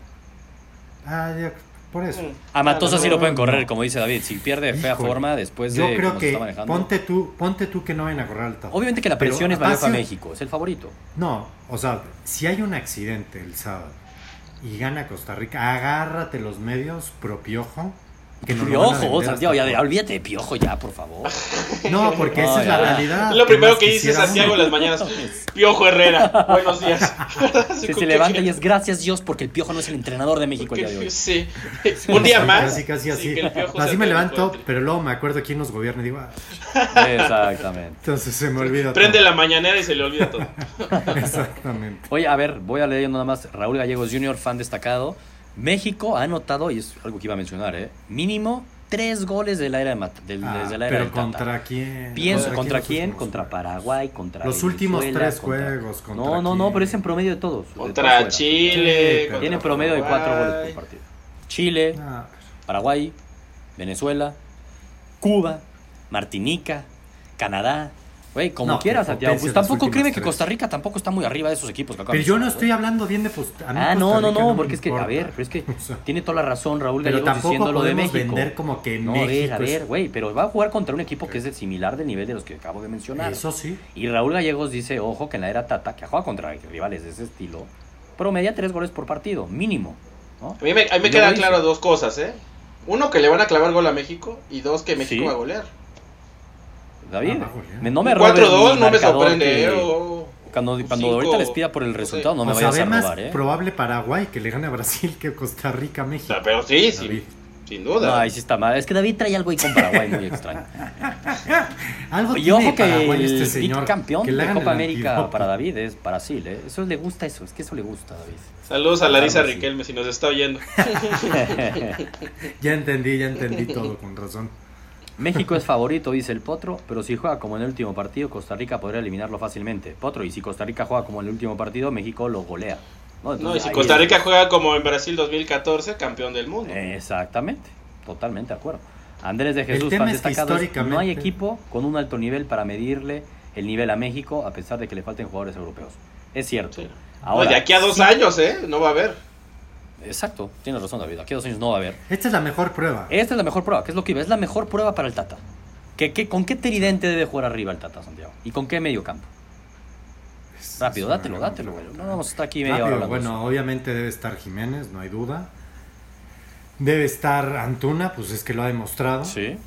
Ah, ya, por eso. A Matosas Ah, sí no, lo pueden no. correr, como dice David. Si pierde fea Híjole. forma después de Yo creo cómo se que está manejando. ponte tú, ponte tú que no vayan a correr al Tata. Obviamente que la Pero presión es mayor para México, es el favorito. No, o sea, si hay un accidente el sábado y gana Costa Rica, agárrate los medios pro piojo. Que Piojo, Santiago, ya, ya, olvídate de piojo ya, por favor. No, porque esa es la realidad. Lo primero más que dice Santiago en las mañanas. Piojo Herrera, buenos días. Si se levanta y es gracias Dios porque el piojo no es el entrenador de México el día de hoy. Sí, un día más. Casi, casi así. Sí, que así me levanto, pero luego me acuerdo quién nos gobierna y digo, ah, Exactamente. entonces se me olvida. Prende todo. la mañanera y se le olvida todo. Exactamente. Oye, a ver, voy a leer nada más. Raúl Gallegos Jr., fan destacado. México ha anotado, y es algo que iba a mencionar, ¿eh? mínimo tres goles de la era de Mat- del- Ah, desde la era pero del Tata. contra quién? Pienso, ¿contra quién? Contra? Paraguay, contra Los últimos tres contra- juegos, ¿contra No, no, no, pero es en promedio de todos. de todos Contra. Chile. Contra Tiene promedio de cuatro goles por partido. Chile, Ah, Paraguay, Venezuela, Cuba, Martinica, Canadá. Güey, como No, quieras, Santiago. Pues tampoco créeme que. Costa Rica tampoco está muy arriba de esos equipos que pero yo no estoy güey. hablando bien de pues, a mí Ah, Costa no, no, Rica no, porque es que, a ver, pero es que O sea, tiene toda la razón Raúl pero Gallegos tampoco diciendo lo de México. vender como que No, a México ver, a ver, güey, pero va a jugar contra un equipo que es de similar del nivel de los que acabo de mencionar. Eso sí. Y Raúl Gallegos dice, ojo, que en la era Tata, que juega contra rivales de ese estilo, promedia tres goles por partido, mínimo. ¿no? A mí me, a mí me quedan claras dos cosas, ¿eh? Uno, que le van a clavar gol a México. Y dos, que México Sí. va a golear. David, Ah, me- no me Un robes 4-2 mi no me sorprende, que- ¿eh? O- Cuando, cuando cinco, ahorita les pida por el no sé. resultado, no me sea, vayas a ve más robar, ¿eh? probable Paraguay que le gane a Brasil que Costa Rica a O México. sea, pero sí, David. sí, sin duda. No, ahí sí está mal. Es que David trae algo ahí con Paraguay muy extraño. Algo Y ojo que Paraguay el este señor, bicampeón que de Copa América para David es Brasil, ¿eh? Eso le gusta eso, es que eso le gusta a David. Saludos a Larisa. Riquelme si nos está oyendo. Ya entendí, ya entendí todo con razón. México es favorito, dice el Potro, pero si juega como en el último partido, Costa Rica podría eliminarlo fácilmente. Potro, y si Costa Rica juega como en el último partido, México lo golea. ¿no? No, y si Costa es- Rica juega como en Brasil 2014, campeón del mundo. Exactamente, totalmente de acuerdo. Andrés de Jesús, fan es que destacado, es, históricamente- no hay equipo con un alto nivel para medirle el nivel a México, a pesar de que le falten jugadores europeos. Es cierto. Sí. Ahora, no, de aquí a dos sí- años, ¿eh? No va a haber. Exacto, tienes razón, David. Aquí a dos años no va a haber. Esta es la mejor prueba. Esta es la mejor prueba, ¿qué es lo que iba? Es la mejor prueba para el Tata. ¿Qué, qué, con qué tridente debe jugar arriba el Tata, Santiago? ¿Y con qué medio campo? Rápido, dátelo, dátelo, güey. No vamos a estar aquí media hora Rápido, de bueno, obviamente debe estar Jiménez, no hay duda. Debe estar Antuna, pues es que lo ha demostrado. Sí.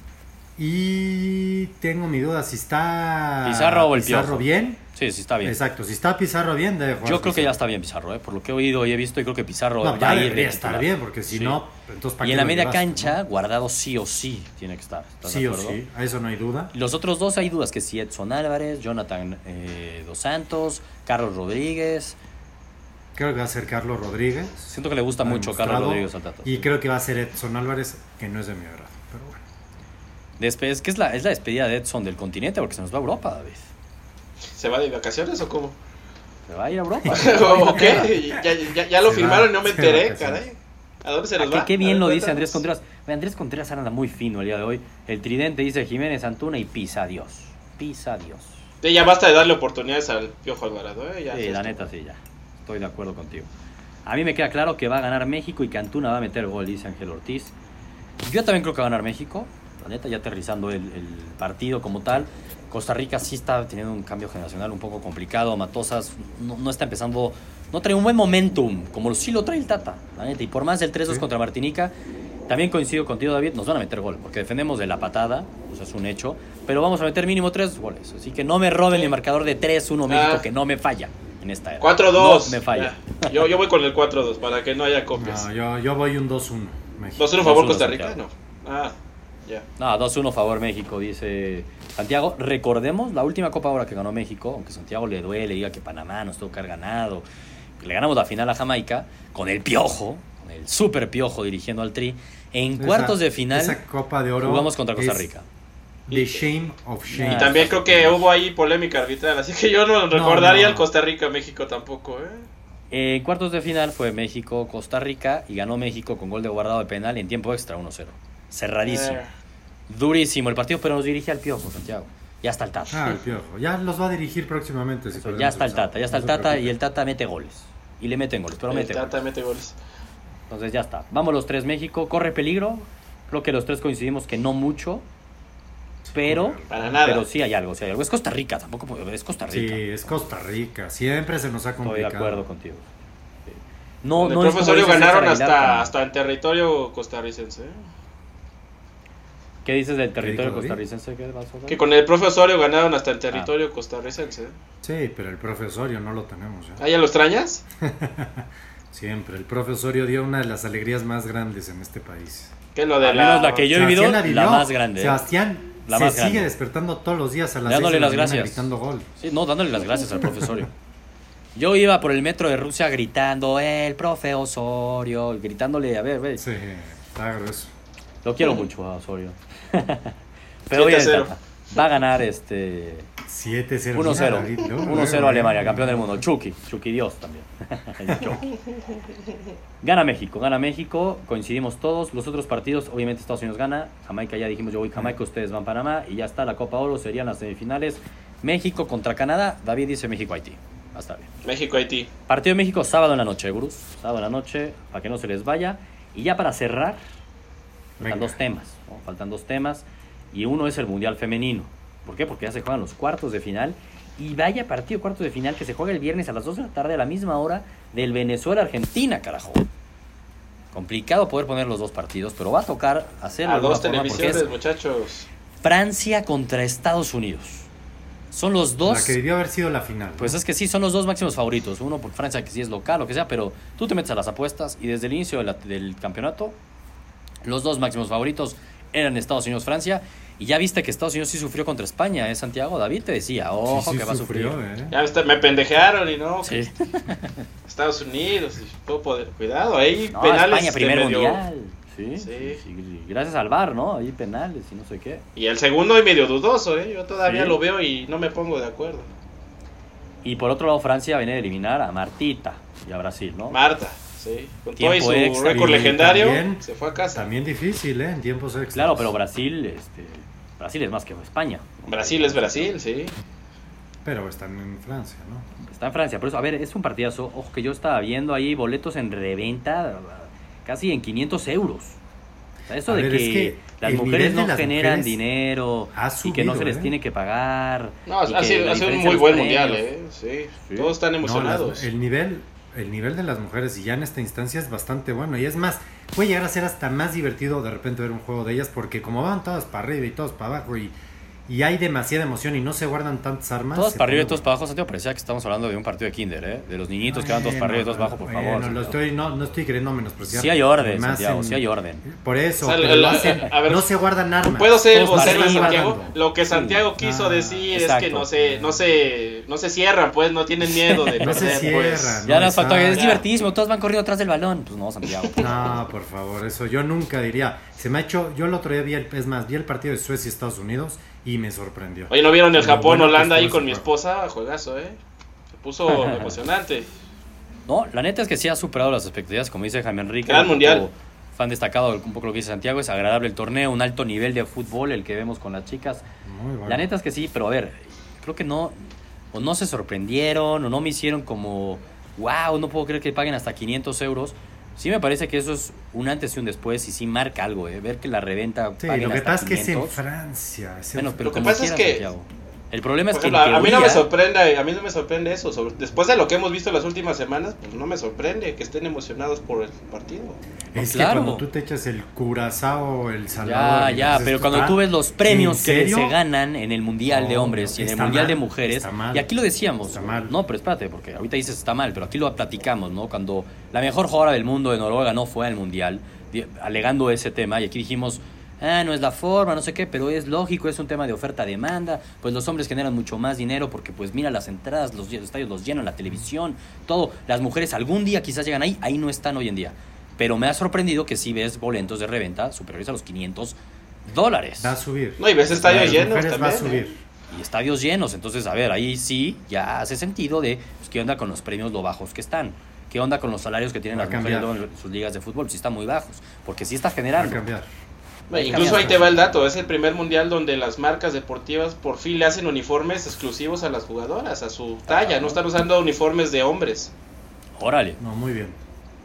Y tengo mi duda si está Pizarro o el Pizarro bien. Sí, sí, está bien. Exacto, si está Pizarro bien, debe jugar. Yo creo que ya está bien Pizarro, ¿eh? por lo que he oído y he visto, y creo que Pizarro No, va ya a ir de debería estar bien, porque si Sí. no, entonces ¿para Y en la media cancha, no? guardado sí o sí tiene que estar. ¿estás de Sí o sí, a eso no hay duda. Los otros dos hay dudas que si Edson Álvarez, Jonathan eh, Dos Santos, Carlos Rodríguez. Creo que va a ser Carlos Rodríguez. Siento que le gusta mucho Carlos Rodríguez al Tata. Y creo que va a ser Edson Álvarez, que no es de mi agrado. Pero bueno. Después, que es la, es la despedida de Edson del continente porque se nos va a Europa, David. ¿Se va de vacaciones o cómo? Se va a ir a Europa. ¿O qué? Ya, ya, ya lo Se firmaron va, y no me enteré, caray. ¿A dónde se que va? qué bien ver, lo dice cuéntanos. Andrés Contreras. Andrés Contreras anda muy fino el día de hoy. El tridente dice Jiménez Antuna y pisa Dios. Pisa Dios. Sí, ya basta de darle oportunidades al Piojo Alvarado, ¿eh? Ya, Sí, la neta sí, ya. Estoy de acuerdo contigo. A mí me queda claro que va a ganar México y que Antuna va a meter gol, dice Ángel Ortiz. Yo también creo que va a ganar México. La neta, ya aterrizando el, el partido como tal. Costa Rica sí está teniendo un cambio generacional un poco complicado. Matosas no, no está empezando, no trae un buen momentum, como sí lo trae el Tata, la neta. Y por más del 3-2 Sí. contra Martinica, también coincido contigo, David, nos van a meter gol, porque defendemos de la patada, o sea, es un hecho, pero vamos a meter mínimo tres goles. Así que no me roben Sí. mi marcador de 3-1 México, Ah. que no me falla en esta era. 4-2. No me falla. Yo, yo voy con el 4-2 para que no haya copias. No, yo, yo voy un 2-1. México. 2-1 favor 2-1 Costa Rica, Santiago. no. Ah, ya. No, 2-1 favor México, dice Santiago. Recordemos la última Copa ahora que ganó México, aunque Santiago le duele, diga que Panamá nos tuvo que haber ganado. Le ganamos la final a Jamaica con el piojo, con el super piojo dirigiendo al Tri. En Esa- cuartos de final Esa Copa de Oro. jugamos contra Costa Rica. The Shame of Shame. Y también creo que hubo ahí polémica arbitral, así que yo no recordaría no. el Costa Rica-México tampoco, ¿eh? Eh, En cuartos de final fue México-Costa Rica y ganó México con gol de guardado de penal en tiempo extra 1-0. Cerradísimo. Eh, Durísimo el partido, pero nos dirige al piojo, Santiago. Ya está el Tata. Ah, el piojo. Ya los va a dirigir próximamente. si Eso, ya está el. Tata, ya está el No Tata y el Tata mete goles. Y le meten goles, pero el mete goles. Tata mete goles. Entonces ya está. Vamos los tres México. Corre peligro. Creo que los tres coincidimos que no mucho. Pero, Para nada. pero sí hay algo, sí hay algo. Es Costa Rica, tampoco es Costa Sí, Rica. es Costa Rica. Siempre se nos ha Estoy complicado. de acuerdo contigo. Sí. No, el no profesorio ganaron hasta, hasta en territorio costarricense. ¿Qué dices del territorio costarricense? ¿Qué vas a hablar? Que con el profesorio ganaron hasta el Ah. territorio costarricense. ¿eh? Sí, pero el profesorio no lo tenemos. ¿Ah, ya lo extrañas? Siempre. El profesorio dio una de las alegrías más grandes en este país. Que lo de Al menos la que yo he vivido, Sebastián la vivió. más grande. ¿eh? Sebastián La se más sigue grande. despertando todos los días a las Dándole la las gracias. gritando gol. Sí, no, dándole las gracias al profesorio. Yo iba por el metro de Rusia gritando, el profe Osorio, gritándole, a ver, ve. Sí, está grueso. Lo quiero mucho a Osorio. Pero voy a 7-0. Tata. Va a ganar este 7-0. Mira, David, 1-0. luego, 1-0 luego, Alemania, campeón del mundo. Chucky, Chucky Dios también. Chucky. Gana México, gana México, coincidimos todos. Los otros partidos, obviamente Estados Unidos gana. Jamaica ya dijimos, yo voy Jamaica, ustedes van Panamá. Y ya está la Copa Oro, serían las semifinales. México contra Canadá. David dice México-Haití. Va a estar bien. México-Haití. Partido de México sábado en la noche, Gurús. Sábado en la noche, para que no se les vaya. Y ya para cerrar, Venga. dos temas. ¿No? Faltan dos temas. Y uno es el Mundial Femenino. ¿Por qué? Porque ya se juegan los cuartos de final. Y vaya partido cuartos de final que se juega el viernes a las 2 de la tarde a la misma hora del Venezuela-Argentina, carajo. Complicado poder poner los dos partidos, pero va a tocar hacerlo A dos televisiones, es muchachos. Francia contra Estados Unidos. Son los dos. La que debió haber sido la final. ¿no? Pues es que sí, son los dos máximos favoritos. Uno por Francia, que sí es local, lo que sea, pero tú te metes a las apuestas y desde el inicio de la- del campeonato, los dos máximos favoritos eran Estados Unidos-Francia. Y ya viste que Estados Unidos sí sufrió contra España, ¿eh, Santiago? David te decía, ojo sí que va a sufrir. ¿eh? Ya está- me pendejaron y no. Sí. Estados Unidos, y todo poder- cuidado, ahí No, penales. España, este, primer medio- mundial. Sí, Sí. sí, sí, Gracias al VAR, ¿no? Ahí penales y no sé qué. Y el segundo y medio dudoso, ¿eh? Yo todavía Sí. lo veo y no me pongo de acuerdo. Y por otro lado, Francia viene a eliminar a Martita y a Brasil, ¿no? Marta, sí. Con todo y Tiempo su extra. récord legendario, también- se fue a casa. También difícil, ¿eh? En tiempos extras. Claro, pero Brasil, este, Brasil es más que España. Brasil es Brasil, sí. Pero están en Francia, ¿no? Está en Francia, por eso, a ver, es un partidazo. Ojo que yo estaba viendo ahí boletos en reventa casi en 500 euros. O sea, eso A de ver, que, es que las mujeres no las generan mujeres dinero y que no se les ¿eh? tiene que pagar. No, ha sido, la ha sido un muy buen mundial. ¿eh? Sí. Sí. Todos están No, emocionados. las- el nivel el nivel de las mujeres y ya en esta instancia es bastante bueno. Y es más puede llegar a ser hasta más divertido de repente ver un juego de ellas porque como van todas para arriba y todos para abajo y, y hay demasiada emoción y no se guardan tantas armas Todos para arriba y todos para abajo, Santiago, parecía que estamos hablando de un partido de kinder, ¿eh? De los niñitos que van todos para arriba y todos para abajo, por Bueno, favor. lo Santiago. estoy, no, no estoy queriendo menospreciar. Sí hay orden, Más Santiago, en- sí hay orden. Por eso, O sea, pero el- lo hacen- a ver, no se guardan armas. Puedo ser el vocero Santiago. dando. Lo que Sí. Santiago quiso Ah, decir es que no se, no se, no se cierran, pues, no tienen miedo de No se pues. cierran. Ya No, nos faltó, es divertidísimo, todos van corriendo atrás del balón. Pues no, Santiago. No, por favor, eso yo nunca diría. Se me ha hecho, yo el otro día vi el, es más, vi el partido de Suecia y Estados Unidos y me sorprendió. Oye, ¿no vieron el Lo Japón bueno que Holanda ahí con mi esposa? Juegazo, ¿eh? Se puso emocionante. No, la neta es que sí ha superado las expectativas, como dice Jaime Enrique. Gran mundial. Fan destacado, un poco lo que dice Santiago, es agradable el torneo, un alto nivel de fútbol el que vemos con las chicas. Muy bueno. La neta es que sí, pero a ver, creo que no, o no se sorprendieron, o no me hicieron como, wow, no puedo creer que paguen hasta 500 euros. Sí me parece que eso es un antes y un después y sí marca algo, ¿eh? ver que la reventa Sí, lo que hasta pasa es que es en 500. Francia. es Bueno, pero Lo que como pasa es quiera, que- Santiago. El problema es que ejemplo, a, a mí no me teoría- sorprende, a mí no me sorprende eso. sobre- después de lo que hemos visto las últimas semanas, pues no me sorprende que estén emocionados por el partido. Es Claro. que cuando tú te echas el curazao, el salvador. Ya, ya, dices, pero cuando tú ves los premios ¿en que se ganan en el Mundial de Hombres y en el Mundial de mal, Mujeres, está mal. y aquí lo decíamos, Está mal. no, pero espérate, porque ahorita dices está mal, pero aquí lo platicamos, ¿no? Cuando la mejor jugadora del mundo de Noruega no fue al Mundial, di- alegando ese tema, y aquí dijimos, ah, no es la forma, no sé qué, pero es lógico, es un tema de oferta-demanda, pues los hombres generan mucho más dinero porque pues mira las entradas, los estadios los llenan, la televisión, todo, las mujeres algún día quizás llegan ahí, ahí no están hoy en día. Pero me ha sorprendido que sí ves boletos de reventa superiores a los 500 dólares. Va a subir. No, y ves estadios llenos también. Va a subir. ¿eh? y estadios llenos. Entonces, a ver, ahí sí ya hace sentido de pues, qué onda con los premios lo bajos que están. ¿Qué onda con los salarios que tienen Va las mujeres en sus ligas de fútbol? Si están muy bajos. Porque sí está Va a generando. cambiar. Bueno, Incluso ahí te va el dato, es el primer mundial donde las marcas deportivas por fin le hacen uniformes exclusivos a las jugadoras, a su talla, no están usando uniformes de hombres. Órale. No, muy bien.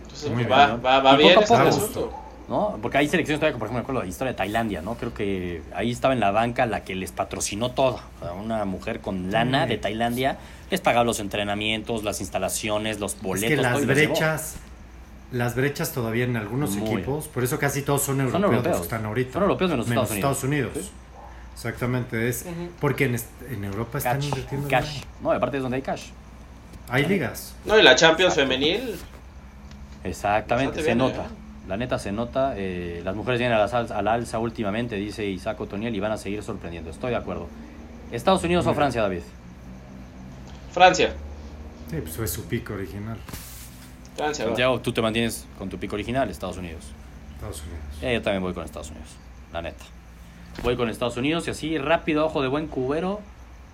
Entonces Muy va, bien, ¿no? va, va bien poco este poco. asunto. ¿no? Porque hay selecciones todavía, por ejemplo, me acuerdo la historia de Tailandia, ¿no? Creo que ahí estaba en la banca la que les patrocinó todo. O sea, una mujer con lana Sí. de Tailandia les pagaba los entrenamientos, las instalaciones, los boletos. es que las brechas, las brechas todavía en algunos Muy. equipos, por eso casi todos son europeos, europeos. los que están ahorita. Son europeos menos Estados Estados Unidos. Sí. Exactamente, es porque en, en Europa están Cash, invirtiendo. cash. No, aparte es donde hay cash. Hay ligas. No, y la Champions femenil, Exactamente, se nota. ¿eh? La neta se nota. eh, las mujeres vienen a la, sal- a la alza últimamente, dice Isaac Otoniel, y van a seguir sorprendiendo. Estoy de acuerdo. ¿Estados Unidos o Muy. Francia, David? Francia. Sí, pues fue su pico original. Va. Santiago, tú te mantienes con tu pico original, Estados Unidos. Estados Unidos. Eh, yo también voy con Estados Unidos, la neta. Voy con Estados Unidos y así rápido, ojo de buen cubero.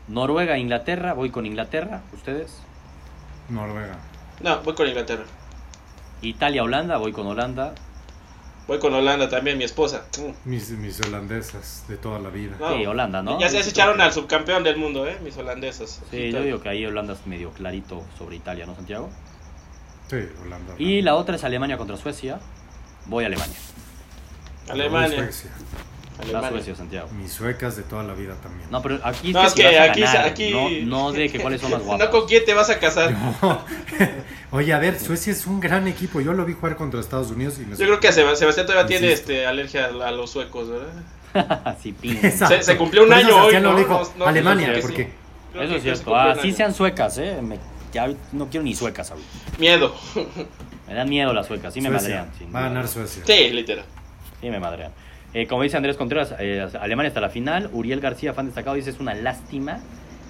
Noruega, Inglaterra, voy con Inglaterra, ustedes. Noruega. No, voy con Inglaterra. Italia, Holanda, voy con Holanda. Voy con Holanda también, mi esposa. Mm. Mis, mis holandesas de toda la vida. No. Sí, Holanda, ¿no? Ya se se echaron al subcampeón del mundo, ¿eh? Mis holandesas. Sí, yo digo que ahí Holanda es medio clarito sobre Italia, ¿no, Santiago? Sí, Holanda. Y la otra es Alemania contra Suecia. Voy a Alemania. Alemania. Suecia. La Alemania. Suecia, Santiago. Mis suecas de toda la vida también. No, pero aquí No, es si que vas a aquí, ganar, aquí... No, no de que cuáles son más guapas. No con quién te vas a casar. Oye, a ver, Suecia es un gran equipo. Yo lo vi jugar contra Estados Unidos y me Yo creo que Seb- Sebastián todavía tiene Insisto. este, alergia a, los suecos, ¿verdad? sí. Se- se cumplió un año hoy, ¿no? dijo, No, no, Alemania, que porque sí. Eso que es cierto. Así año. sean suecas, ¿eh? Me- ya no quiero ni suecas ahorita. Miedo. Me dan miedo las suecas. Sí me Suecia. madrean. Va a ganar Suecia. Sí, literal. Sí me madrean. Eh, como dice Andrés Contreras, eh, Alemania hasta la final. Uriel García, fan destacado, dice es una lástima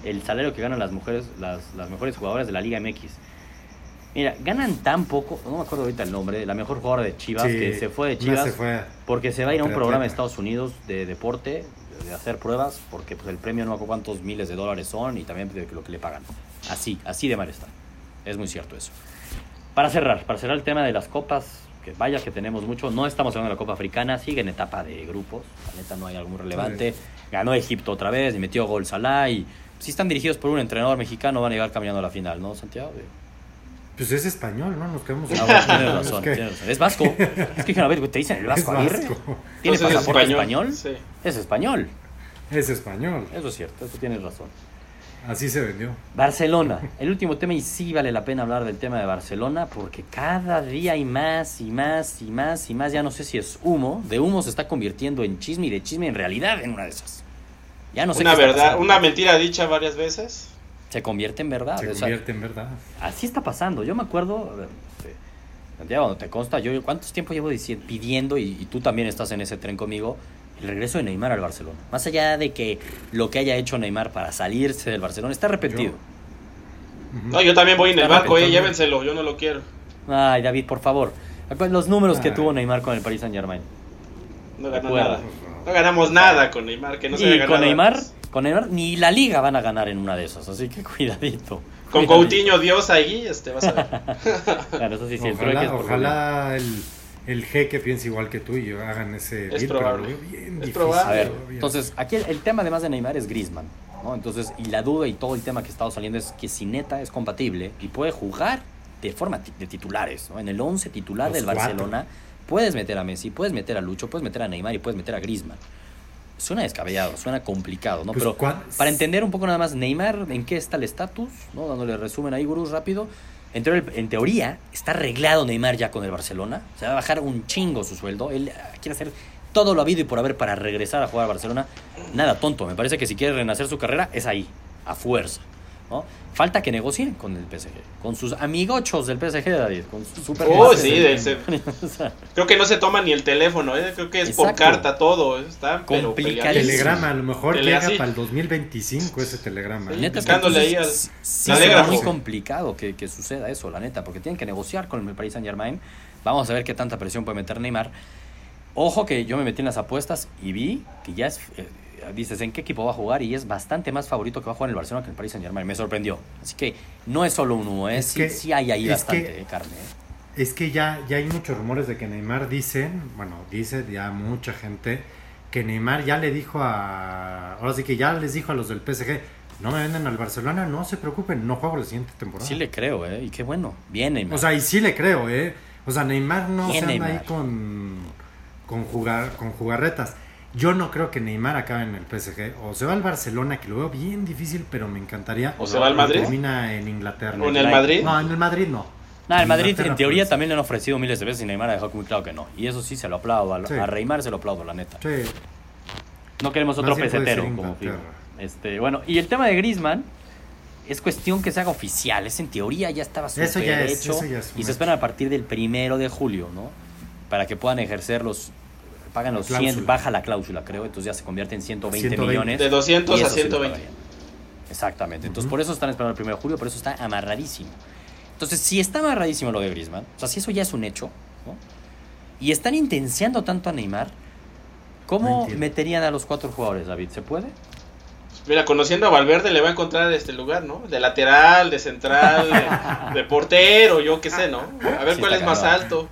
el salario que ganan las mujeres, las, las mejores jugadoras de la Liga MX. Mira, ganan tan poco, no me acuerdo ahorita el nombre, la mejor jugadora de Chivas Sí, que se fue de Chivas se fue. porque se va a ir a un programa de. Estados Unidos de deporte, de hacer pruebas, porque pues, el premio no me acuerdo cuántos miles de dólares son y también de lo que le pagan. Así, así de mal está. Es muy cierto eso. Para cerrar, para cerrar el tema de las copas, que vaya que tenemos mucho, no estamos hablando de la Copa Africana, sigue en etapa de grupos, la neta no hay algo muy relevante. Ganó Egipto otra vez y metió gol Salah y si están dirigidos por un entrenador mexicano van a llegar caminando a la final, ¿no, Santiago? Pues es español, ¿no? Nos quedamos Ah, bueno, tienes Es razón, que- tienes razón. Es vasco. Es que a ver, te dicen el Es vasco Aguirre. vasco. ¿Tiene Entonces, pasaporte español? Sí. Es español. Es español. Eso es cierto, eso tienes razón. Así se vendió. Barcelona, el último tema y sí vale la pena hablar del tema de Barcelona porque cada día hay más y más y más y más, ya no sé si es humo, de humo se está convirtiendo en chisme y de chisme en realidad en una de esas. Ya no sé Una verdad, una mentira dicha varias veces. Se convierte en verdad. Se o sea, convierte en verdad. así está pasando. Yo me acuerdo, Santiago, te consta, yo cuántos tiempo llevo diciendo, pidiendo y, y tú también estás en ese tren conmigo, el regreso de Neymar al Barcelona. Más allá de que lo que haya hecho Neymar para salirse del Barcelona, está arrepentido. Ujú. No, yo también voy en el barco, eh, llévenselo, yo no lo quiero. Ay, David, por favor. Los números que Ay. tuvo Neymar con el Paris Saint Germain. No ganó nada. No ganamos nada con Neymar, que no se y haya con Neymar, con Neymar, ni la liga van a ganar en una de esas, así que cuidadito. Con Cuidadito. Coutinho Dios ahí, este, vas a ver. Claro, eso sí, sí, Ojalá, es por ojalá el, el jeque piense igual que tú y hagan ese Es deal, pero probable. bien Es difícil, probable. A ver, lo veo bien. entonces, aquí el, el tema además de Neymar es Griezmann, ¿no? Entonces, y la duda y todo el tema que ha estado saliendo es que si neta es compatible y puede jugar de forma de titulares, ¿no? En el 11 titular Los del cuatro. Barcelona puedes meter a Messi, puedes meter a Lucho, puedes meter a Neymar y puedes meter a Griezmann. Suena descabellado, suena complicado, ¿no? Pues, Pero ¿cuán- para entender un poco nada más Neymar, en qué está el estatus, ¿no? Dándole resumen ahí, gurús, rápido. En teoría, en teoría, está arreglado Neymar ya con el Barcelona. Se va a bajar un chingo su sueldo. Él ah, quiere hacer todo lo habido y por haber para regresar a jugar a Barcelona. Nada tonto. Me parece que si quiere renacer su carrera, es ahí, a fuerza. ¿No? Falta que negocien con el PSG, con sus amigochos del PSG, David, con sus super Oh, sí, se- creo que no se toma ni el teléfono, eh, creo que es por carta todo, eh, está. Telegrama, a lo mejor Tele- llega así. para el 2025 ese telegrama. Sí. ¿eh? Neta, es que Picándole ahí al- sí telégrafo. muy complicado que, que suceda eso, la neta, porque tienen que negociar con el Paris Saint Germain. Vamos a ver qué tanta presión puede meter Neymar. Ojo que yo me metí en las apuestas y vi que ya es, eh, dices, ¿en qué equipo va a jugar? Y es bastante más favorito que va a jugar en el Barcelona que en el Paris Saint Germain. Me sorprendió. Así que no es solo un humo, ¿eh? Es sí, que- sí hay ahí bastante que- eh, carne. ¿eh? Es que ya, ya hay muchos rumores de que Neymar dicen, bueno, dice ya mucha gente, que Neymar ya le dijo a. Ahora sí que ya les dijo a los del PSG, no me venden al Barcelona, no se preocupen, no juego la siguiente temporada. Sí le creo, ¿eh? Y qué bueno. Bien, Neymar. O sea, y sí le creo, ¿eh? O sea, Neymar no se anda Neymar. ahí con, con, jugar, con jugarretas. Yo no creo que Neymar acabe en el PSG. O se va al Barcelona, que lo veo bien difícil, pero me encantaría. O se va al Madrid. Termina en Inglaterra. ¿O en el Madrid? No, en el Madrid no. Nah, el Madrid en teoría pues. también le han ofrecido miles de veces y Neymar ha dejado muy claro que no. Y eso sí se lo aplaudo. A, Sí. a Neymar se lo aplaudo, la neta. Sí, No queremos otro Más pesetero como. Este, bueno, y el tema de Griezmann es cuestión que se haga oficial. Es en teoría ya estaba Eso súper ya es- hecho eso ya es y se hecho. esperan a partir del primero de julio, ¿no? Para que puedan ejercer los pagan los 100, cláusula. baja la cláusula, creo, entonces ya se convierte en 120, 120. millones. De 200 y a eso sí lo 120. pagarían. Exactamente. Entonces, por eso están esperando el primero de julio, por eso está amarradísimo. Entonces, si está amarradísimo lo de Griezmann, o sea, si eso ya es un hecho, ¿no? y están intensiando tanto a Neymar, ¿cómo No meterían a los cuatro jugadores, David? ¿Se puede? Mira, conociendo a Valverde le va a encontrar este lugar, ¿no? De lateral, de central, de, de portero, yo qué sé, ¿no? A ver Sí, cuál es más alto.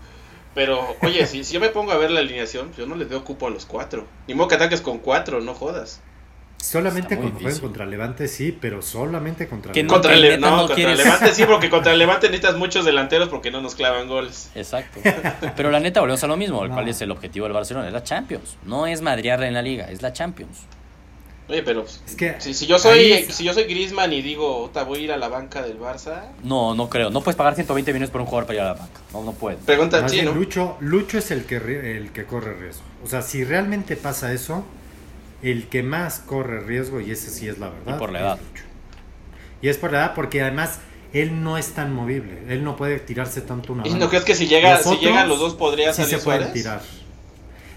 Pero, oye, si, si yo me pongo a ver la alineación, yo no les doy cupo a los cuatro. Ni modo que ataques con cuatro, no jodas. Solamente jueguen difícil. contra Levante sí, pero solamente contra Levante. Contra no, no contra quieres- Levante sí, porque contra el Levante necesitas muchos delanteros porque no nos clavan goles. Exacto. Pero la neta, volvemos a lo mismo. No. ¿Cuál es el objetivo del Barcelona? Es la Champions. No es madrearla en la liga, es la Champions. Oye, pero Es que si, si yo soy es- si yo soy Griezmann y digo, "Ota, voy a ir a la banca del Barça", No, no creo. No puedes pagar 120 millones por un jugador para ir a la banca. No, no puedes. pregunta, sí, ¿no? Lucho, Lucho es el que, el que corre riesgo. O sea, si realmente pasa eso, el que más corre riesgo, y ese sí es la verdad, Y por la es edad. Lucho. Y es por la edad, porque además él no es tan movible. Él no puede tirarse tanto una ¿Y no crees que si llega si otros llegan los dos podría sí salir se pueden Suárez? tirar.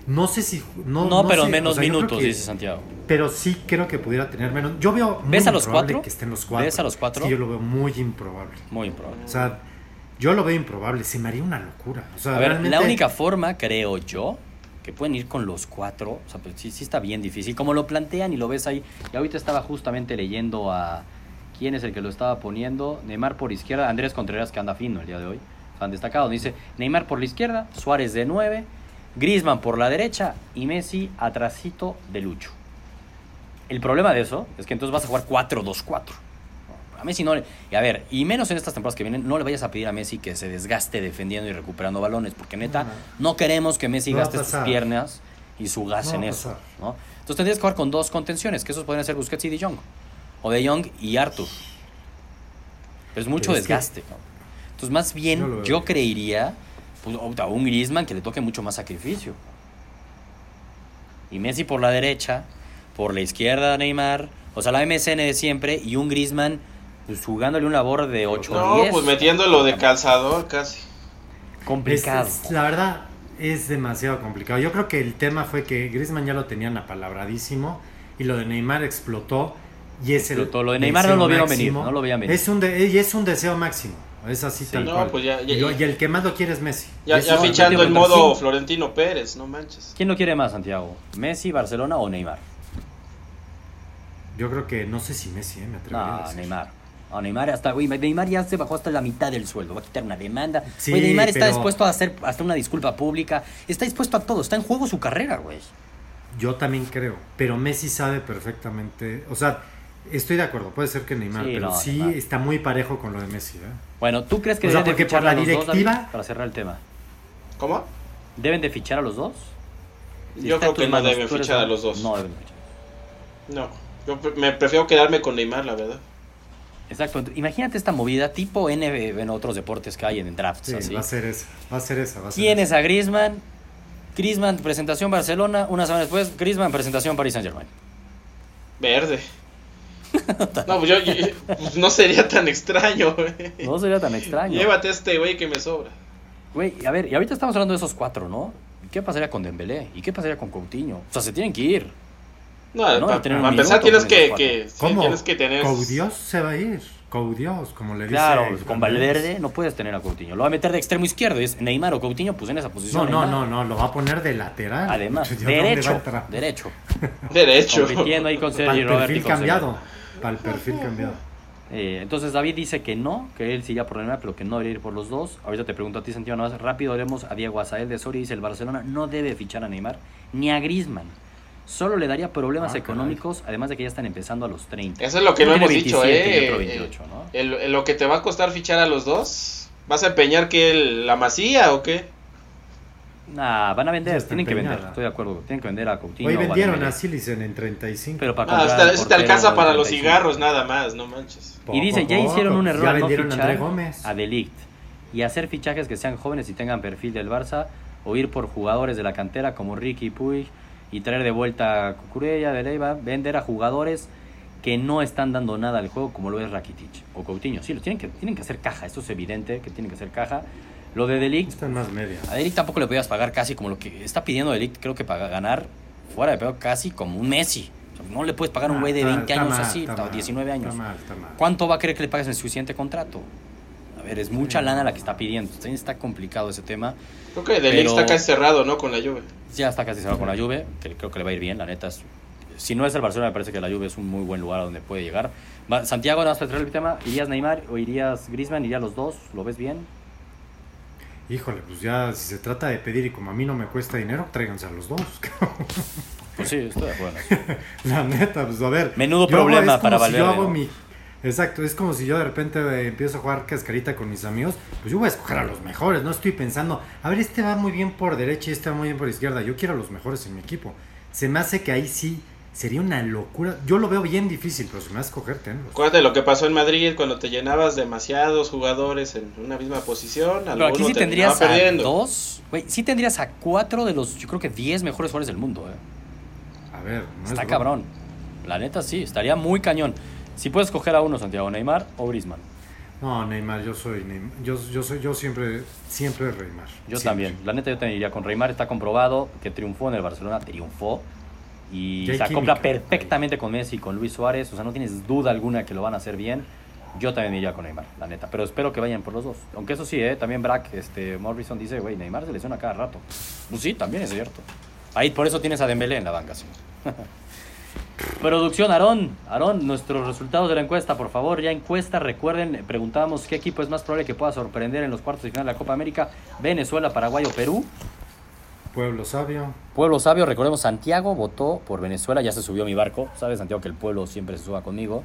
No sé si. No, No, no pero sé, menos o sea, minutos, que- dice Santiago. Pero sí creo que pudiera tener menos. Yo veo. muy ¿Ves a los cuatro? Que estén los cuatro. ¿Ves a los cuatro? Sí, yo lo veo muy improbable. Muy improbable. O sea, yo lo veo improbable. Se me haría una locura. O sea, A ver, realmente- la única forma, creo yo, que pueden ir con los cuatro, o sea, pues sí, sí está bien difícil. Como lo plantean y lo ves ahí, y ahorita estaba justamente leyendo a quién es el que lo estaba poniendo. Neymar por izquierda, Andrés Contreras, que anda fino el día de hoy, han destacado. Dice Neymar por la izquierda, Suárez de 9, Griezmann por la derecha y Messi atrasito de Lucho. El problema de eso es que entonces vas a jugar 4-2-4. A Messi no le... Y a ver, y menos en estas temporadas que vienen, no le vayas a pedir a Messi que se desgaste defendiendo y recuperando balones, porque neta, No. no queremos que Messi No gaste sus piernas y su gas No en eso. Entonces tendrías que jugar con dos contenciones, que esos podrían ser Busquets y De Jong. O De Jong y Arthur. Pero es mucho Pero es que- desgaste. Entonces, más bien, Yo creería a un Griezmann que le toque mucho más sacrificio. Y Messi por la derecha, por la izquierda Neymar, o sea, la MSN de siempre, y un Griezmann pues, jugándole un labor de 8 No, 10. pues metiéndolo de calzador casi. Complicado. es- la verdad es demasiado complicado. Yo creo que el tema fue que Griezmann ya lo tenían apalabradísimo y lo de Neymar explotó y es Explotó. el Lo de Neymar no lo vieron venir, no lo veían venir. Es un de- y es un deseo máximo. Es así Sí. tal No, cual. pues ya- ya- y, lo- y el que más lo quiere es Messi. Ya, fichando en a modo. Florentino Pérez, no manches. ¿Quién lo quiere más, Santiago? ¿Messi, Barcelona o Neymar? Yo creo que no sé si Messi, eh, me atrevería a decir. Neymar. No, Neymar hasta, güey, Neymar ya se bajó hasta la mitad del sueldo. Va a quitar una demanda. Sí, Güey, Neymar está pero- dispuesto a hacer hasta una disculpa pública. Está dispuesto a todo. Está en juego su carrera, güey. Yo también creo, pero Messi sabe perfectamente, o sea, estoy de acuerdo, puede ser que Neymar, Sí, pero no, sí Neymar. está muy parejo con lo de Messi, ¿eh? Bueno, ¿tú crees que O sea, deben de fichar por la a los dos, David? directiva- Para cerrar el tema. ¿Cómo? ¿Deben de fichar a los dos? Si Yo creo que no deben eres fichar a los dos. No deben de fichar. No, yo pre- me prefiero quedarme con Neymar, la verdad. Exacto. Imagínate esta movida tipo NB en otros deportes que hay en drafts. Sí, así. va a ser esa, va a ser esa, va a ser Tienes esa. a Griezmann. Griezmann, presentación Barcelona. Una semana después, Griezmann, presentación Paris Saint Germain. Verde. No, pues yo, yo- pues no sería tan extraño, güey. No sería tan extraño. Llévate a este güey que me sobra. Güey, a ver, y ahorita estamos hablando de esos cuatro, ¿no? ¿Y ¿Qué pasaría con Dembélé? ¿Y qué pasaría con Coutinho? O sea, se tienen que ir. No, No, para tener un empezar tienes que, que, sí, ¿Cómo? tienes que tener... Coudios se va a ir, Coudios, como le dice. Claro, con. Valverde no puedes tener a Coutinho. Lo va a meter de extremo izquierdo. y Es Neymar o Coutinho, pues en esa No, posición. no, Neymar. no, no, lo va a poner de lateral. Además, ¿De dónde va a derecho. Derecho. Derecho. Compitiendo ahí Para Sergi con cambiado. Para el perfil cambiado. Eh, entonces David dice que no, que él sí iría por Neymar, pero que no debería ir por los dos. Ahorita te pregunto a ti, Santiago, nada más rápido haremos a Diego Azael de Soria. Dice, el Barcelona no debe fichar a Neymar ni a Griezmann. Solo le daría problemas Ah, caray. económicos, además de que ya están empezando a los 30. Eso es lo que no hemos dicho, 27 y ¿eh? otro 28, ¿no? el- el- lo que te va a costar fichar a los dos, ¿vas a empeñar que el- la masía o qué? Nah, van a vender, tienen que vender, estoy de acuerdo. Tienen que vender a Coutinho. Hoy a vendieron Dembélé. a Silicen en 35. Pero para comprar esta- al eso te alcanza para los 35. cigarros nada más, no manches. Poco Y dice, a ya poco, hicieron un error ya no a fichar Gómez. a Delict y hacer fichajes que sean jóvenes y tengan perfil del Barça o ir por jugadores de la cantera como Ricky Puig y traer de vuelta a Cucurella, de Leiva, vender a jugadores que no están dando nada al juego como lo es Rakitic o Coutinho. Sí, lo tienen que, tienen que hacer caja, esto es evidente que tienen que hacer caja. Lo de Delict, Están más media. a Delict tampoco le podías pagar casi como lo que está pidiendo Delict, creo que para ganar fuera de pedo casi como un Messi. O sea, no le puedes pagar a un Ah, güey de está- 20 está años mal, así, está o mal, 19 años. Está mal, está mal. ¿Cuánto va a querer que le pagues en el suficiente contrato? ver, es mucha lana la que está pidiendo. También está complicado ese tema. Creo que Delic Pero- está casi cerrado, ¿no? Con la Juve. Ya está casi cerrado con la Juve, que creo que le va a ir bien, la neta. es- si no es el Barcelona, me parece que la Juve es un muy buen lugar a donde puede llegar. Santiago, nada más para traer el tema, ¿irías Neymar o irías Griezmann? ¿Irías los dos? ¿Lo ves bien? Híjole, pues ya si se trata de pedir y como a mí no me cuesta dinero, tráiganse a los dos. Pues sí, estoy de acuerdo. La neta, pues a ver. Menudo problema para si yo hago mi- Exacto, es como si yo de repente eh, empiezo a jugar cascarita con mis amigos, pues yo voy a escoger a los mejores, no estoy pensando, a ver, este va muy bien por derecha y este va muy bien por izquierda, yo quiero a los mejores en mi equipo. Se me hace que ahí sí sería una locura, yo lo veo bien difícil, pero si me vas a escoger, tenlos. Acuérdate lo que pasó en Madrid cuando te llenabas demasiados jugadores en una misma posición. Pero aquí sí tendrías a perdiendo. dos, güey, sí tendrías a cuatro de los, yo creo que 10 mejores jugadores del mundo, eh. A ver, no es Está broma. cabrón. La neta sí, estaría muy cañón. Si puedes escoger a uno, Santiago, Neymar o Griezmann. No, Neymar, yo soy Neymar, yo, yo soy, yo siempre, siempre Neymar. Yo Siempre. también. La neta yo también iría con Neymar. Está comprobado que triunfó en el Barcelona, triunfó. Y se acopla química, perfectamente con Messi y con Luis Suárez. O sea, no tienes duda alguna que lo van a hacer bien. Yo también iría con Neymar, la neta. Pero espero que vayan por los dos. Aunque eso sí, ¿eh? también Brack, este, Morrison dice, güey, Neymar se lesiona cada rato. Pues sí, también es cierto. Ahí por eso tienes a Dembélé en la banca, sí. Producción, Aarón. Aarón, nuestros resultados de la encuesta, por favor. Ya encuesta, recuerden, preguntábamos qué equipo es más probable que pueda sorprender en los cuartos de final de la Copa América. Venezuela, Paraguay o Perú. Pueblo sabio. Pueblo sabio, recordemos, Santiago votó por Venezuela, ya se subió a mi barco. ¿Sabes, Santiago, que el pueblo siempre se suba conmigo?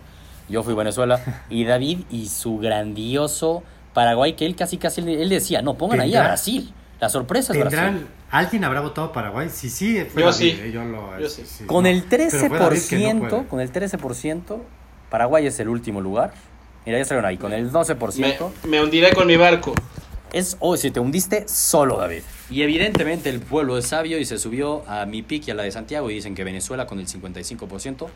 Yo fui Venezuela. Y David y su grandioso Paraguay, que él casi, casi, él decía, no, pongan ahí a ¿Tendrá- Brasil. La sorpresa es Brasil. ¿Tendrán, ¿Alguien habrá votado Paraguay? Sí, sí, fue Yo David, sí. eh, yo lo- Yo sí. Con no. el Pero fue David que no 13%, puede. con el 13%, Paraguay es el último lugar. Mira, ya salieron ahí, con el 12%. Me, me hundiré con mi barco. Es, oh, si te hundiste solo, David. Y evidentemente el pueblo es sabio y se subió a mi y a la de Santiago y dicen que Venezuela con el 55%.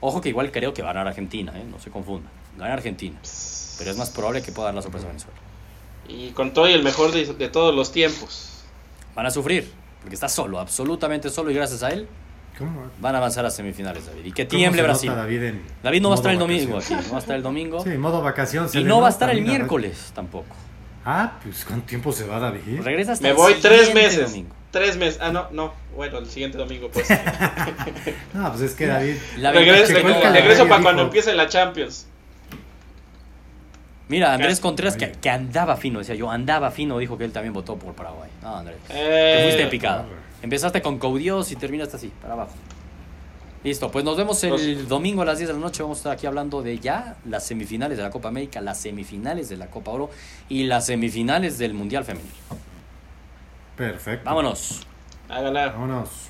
Ojo que igual creo que va a ganar Argentina, ¿eh? no se confunda. Gana Argentina. Pero es más probable que pueda dar la sorpresa a Venezuela. Y con todo y el mejor de, de todos los tiempos. Van a sufrir, porque está solo, absolutamente solo y gracias a él ¿Cómo, van a avanzar a semifinales, David. Y que tiemble Brasil. David, en David no va a estar el domingo vacación? aquí, no va a estar el domingo. Sí, modo vacación. y no va a estar el miércoles tampoco. Ah, pues ¿cuánto tiempo se va David? Regresa hasta Me el voy tres siguiente meses. domingo. Tres meses. Ah, no, no. Bueno, el siguiente domingo, pues. No, pues es que David... La regreso para dijo- cuando empiece la Champions. Mira, Andrés. Contreras, que, andaba fino, decía yo, andaba fino, dijo que él también votó por Paraguay. No, Andrés. Eh, Te fuiste picado. Empezaste con Caudios y terminaste así, para abajo. Listo, pues nos vemos el domingo a las 10 de la noche. Vamos a estar aquí hablando de ya las semifinales de la Copa América, las semifinales de la Copa Oro y las semifinales del Mundial Femenil. Perfecto. Vámonos. Hágala. Vámonos.